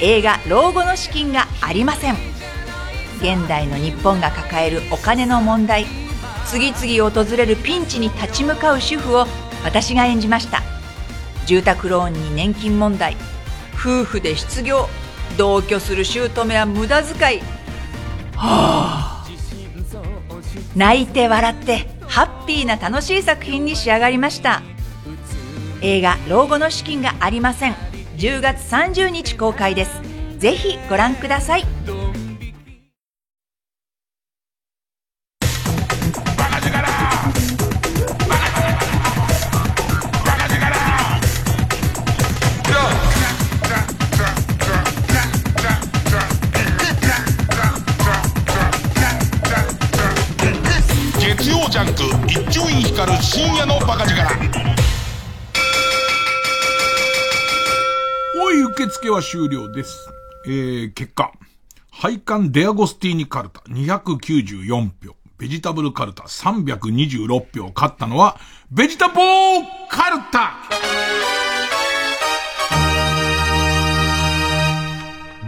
Speaker 24: 映画老後の資金がありません。現代の日本が抱えるお金の問題次々訪れるピンチに立ち向かう主婦を私が演じました。住宅ローンに年金問題夫婦で失業同居する姑は無駄遣い。はあ泣いて笑ってハッピーな楽しい作品に仕上がりました。映画老後の資金がありません。10月30日公開です。ぜひご覧ください。
Speaker 1: 終了ですえー、結果配管デアゴスティーニカルタ294票ベジタブルカルタ326票勝ったのはベジタボーカルタ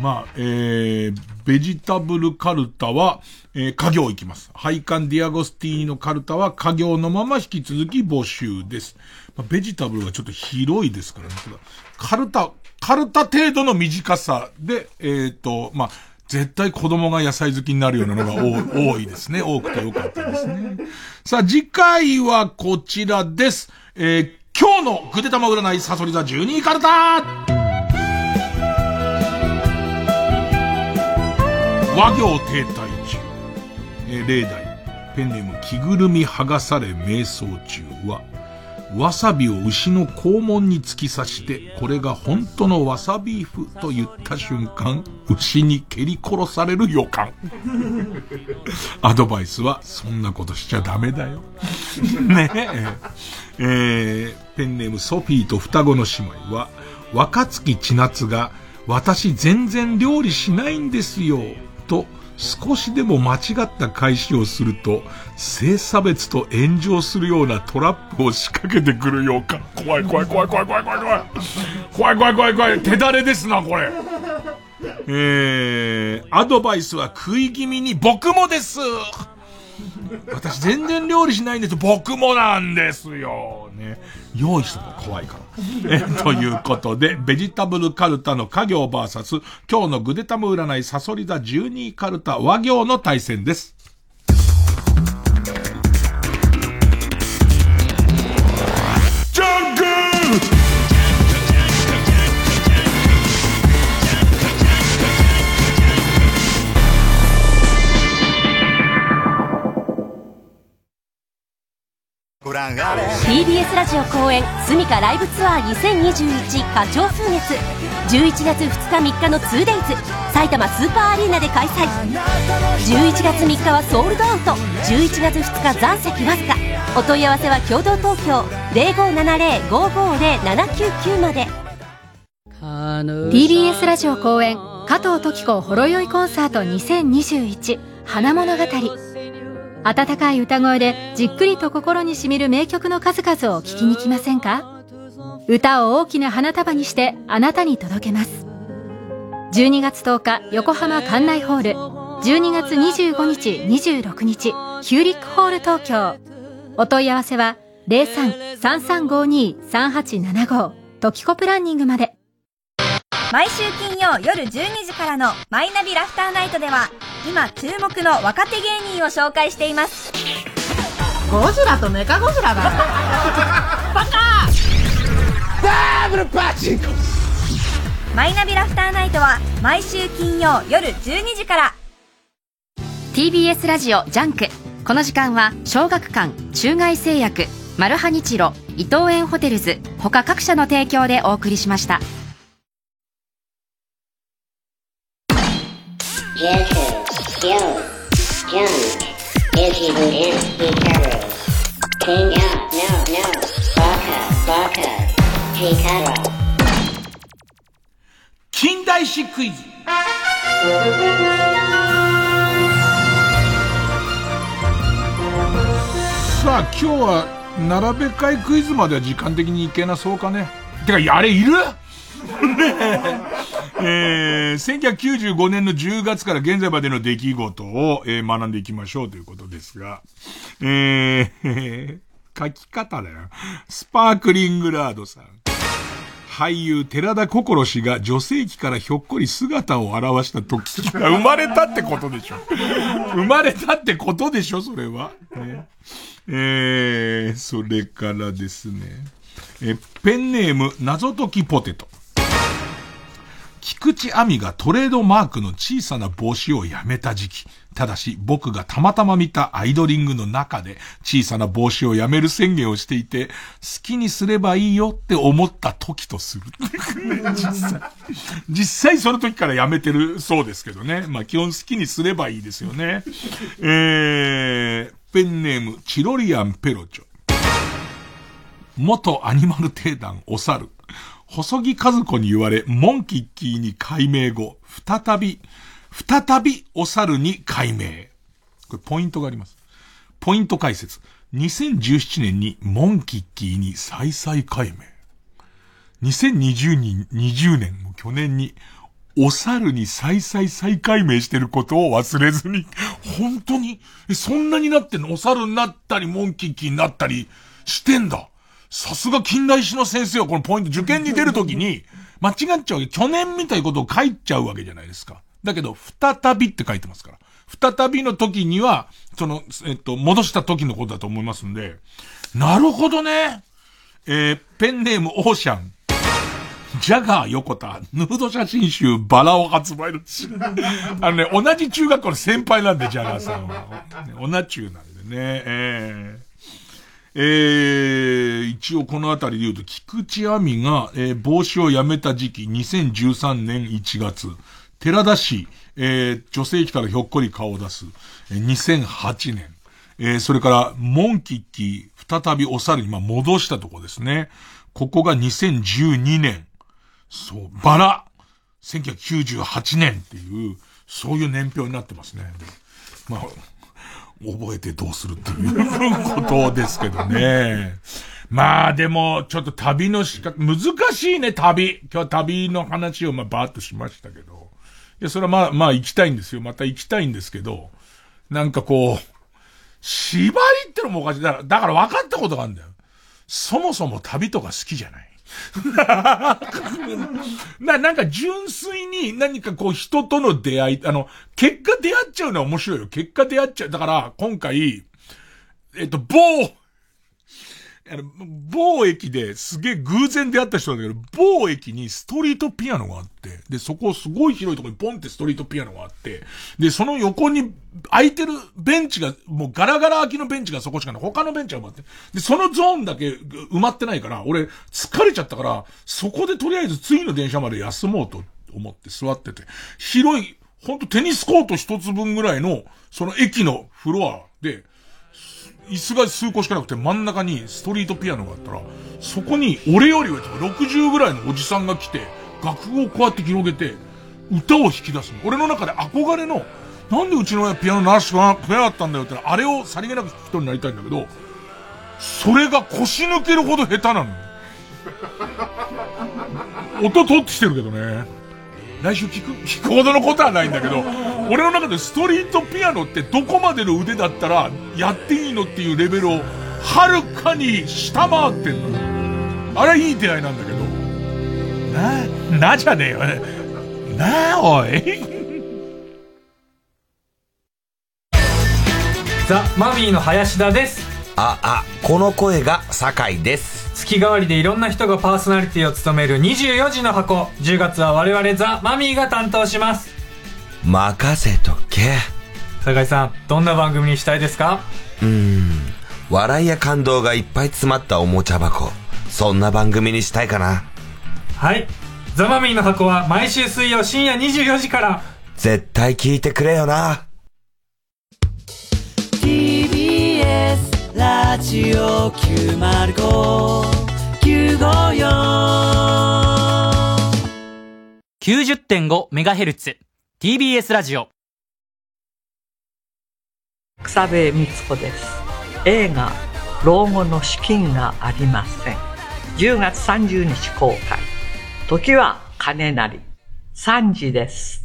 Speaker 1: まあ、えー、ベジタブルカルタは、えー、家業行きます。配管ディアゴスティーニのカルタは家業のまま引き続き募集です。まあ、ベジタブルはちょっと広いですからね。カルタ、カルタ程度の短さで、えっ、ー、と、まあ、絶対子供が野菜好きになるようなのが多い ですね。多くてよかったですね。さあ、次回はこちらです。えー、今日のぐでたま占いサソリ座12位カルタ和行停滞中。えー、例題。ペンネーム着ぐるみ剥がされ瞑想中は、わさびを牛の肛門に突き刺して、これが本当のわさビーフと言った瞬間、牛に蹴り殺される予感。アドバイスは、そんなことしちゃダメだよ。ねえ。えー、ペンネームソフィーと双子の姉妹は、若月千夏が、私全然料理しないんですよ。と、少しでも間違った返しをすると、性差別と炎上するようなトラップを仕掛けてくるようか。怖い怖い怖い怖い怖い怖い怖い。怖い怖い怖い怖い。手だれですな、これ。えー、アドバイスは食い気味に僕もです 私全然料理しないんです僕もなんですよ。ね。用意したの怖いから。え、ということで、ベジタブルカルタの家業 VS、今日のグデタム占いサソリ座12カルタ和行の対戦です。
Speaker 18: TBS ラジオ公演スミカライブツアー2021花鳥風月。11月2日3日の 2days 埼玉スーパーアリーナで開催。11月3日はソールドアウト。11月2日残席わずか。お問い合わせは共同東京0570-550-799まで。
Speaker 2: TBS ラジオ公演加藤登紀子ほろ酔いコンサート2021花物語温かい歌声でじっくりと心にしみる名曲の数々を聴きに来ませんか？歌を大きな花束にしてあなたに届けます。12月10日横浜館内ホール。12月25日26日ヒューリックホール東京。お問い合わせは03-3352-3875トキコプランニングまで。
Speaker 25: 毎週金曜夜12時からのマイナビラフターナイトでは今注目の若手芸人を紹介しています。
Speaker 14: ゴジラとメカゴジラが バカ！
Speaker 25: ダブルパチンコ。マイナビラフターナイトは毎週金曜夜12時から。
Speaker 20: TBS ラジオジャンク。この時間は小学館中外製薬マルハニチロ伊藤園ホテルズ他各社の提供でお送りしました
Speaker 1: 近代史クイズ。さあ、今日は並べ替えクイズまでは時間的にいけなそうかね。てか、あれいる？えー、1995年の10月から現在までの出来事を、えー、学んでいきましょうということですが、えー、書き方だよ。スパークリングラードさん。俳優寺田心氏が女性器からひょっこり姿を現した時が 生まれたってことでしょ。生まれたってことでしょ、それは。ね、えー、それからですね。え、ペンネーム、謎解きポテト。菊池亜美がトレードマークの小さな帽子をやめた時期。ただし、僕がたまたま見たアイドリングの中で、小さな帽子をやめる宣言をしていて、好きにすればいいよって思った時とする。実際、実際その時からやめてるそうですけどね。まあ基本好きにすればいいですよね。えー、ペンネーム、チロリアンペロチョ。元アニマル帝団お猿。細木和子に言われ、モンキッキーに改名後、再び、再びお猿に改名。これポイントがあります。ポイント解説。2017年にモンキッキーに再々改名。2020年、20年、去年に、お猿に再々再改名してることを忘れずに、本当に、えそんなになってんの？お猿になったり、モンキッキーになったりしてんだ。さすが近代史の先生はこのポイント、受験に出るときに、間違っちゃう。去年みたいことを書いちゃうわけじゃないですか。だけど、再びって書いてますから。再びの時には、その、えっと、戻した時のことだと思いますんで、なるほどね。えー、ペンネームオーシャン。ジャガー横田、ヌード写真集バラを発売です。あのね、同じ中学校の先輩なんで、ジャガーさんは。同じ中なんでね、えーえー、一応このあたりで言うと、菊池亜美が、えー、帽子をやめた時期、2013年1月。寺田市、えー、女性器からひょっこり顔を出す、えー、2008年。えー、それから、モンキッキー、再びお猿に、まあ、戻したとこですね。ここが2012年。そう、バラ、1998年っていう、そういう年表になってますね。まあ、覚えてどうするっていうことですけどね。まあでも、ちょっと旅の仕方、難しいね、旅。今日は旅の話をまあバーッとしましたけど。いや、それはまあ、まあ行きたいんですよ。また行きたいんですけど、なんかこう、縛りってのもおかしい。だから、だから分かったことがあるんだよ。そもそも旅とか好きじゃない。な、なんか純粋に何かこう人との出会い、あの、結果出会っちゃうのは面白いよ。結果出会っちゃう。だから今回、えっと、某、あの、某駅ですげえ偶然出会った人なんだけど、某駅にストリートピアノがあって、で、そこすごい広いとこにポンってストリートピアノがあって、で、その横に空いてるベンチが、もうガラガラ空きのベンチがそこしかない。他のベンチは埋まって。で、そのゾーンだけ埋まってないから、俺疲れちゃったから、そこでとりあえず次の電車まで休もうと思って座ってて、広い、ほんとテニスコート一つ分ぐらいの、その駅のフロアで、椅子が数個しかなくて真ん中にストリートピアノがあったら、そこに俺より上60ぐらいのおじさんが来て、楽譜をこうやって広げて、歌を弾き出すの。俺の中で憧れの、なんでうちの親ピアノ鳴らしてくれなかったんだよってあれをさりげなく弾く人になりたいんだけど、それが腰抜けるほど下手なの。音取ってきてるけどね。来週聞く、聞くほどのことはないんだけど、俺の中でストリートピアノってどこまでの腕だったらやっていいのっていうレベルをはるかに下回ってんの。あれいい出会いなんだけど。な、なじゃねえよ。なあ、おい。
Speaker 26: ザ・マミーの林田です。
Speaker 22: あ、あ、この声が酒井です。
Speaker 26: 月替わりでいろんな人がパーソナリティを務める24時の箱。10月は我々ザ・マミーが担当します。
Speaker 22: 任せとけ。
Speaker 26: 酒井さんどんな番組にしたいですか？
Speaker 22: うーん。笑いや感動がいっぱい詰まったおもちゃ箱。そんな番組にしたいかな。
Speaker 26: はい。ザ・マミーの箱は毎週水曜深夜24時から。
Speaker 22: 絶対聞いてくれよな。
Speaker 27: TBS ラジオ905954
Speaker 10: 90.5MHz TBS ラジオ。
Speaker 24: 草部光子です。映画
Speaker 28: 老後の資金がありません。10月30日公開。時は金なり。3時です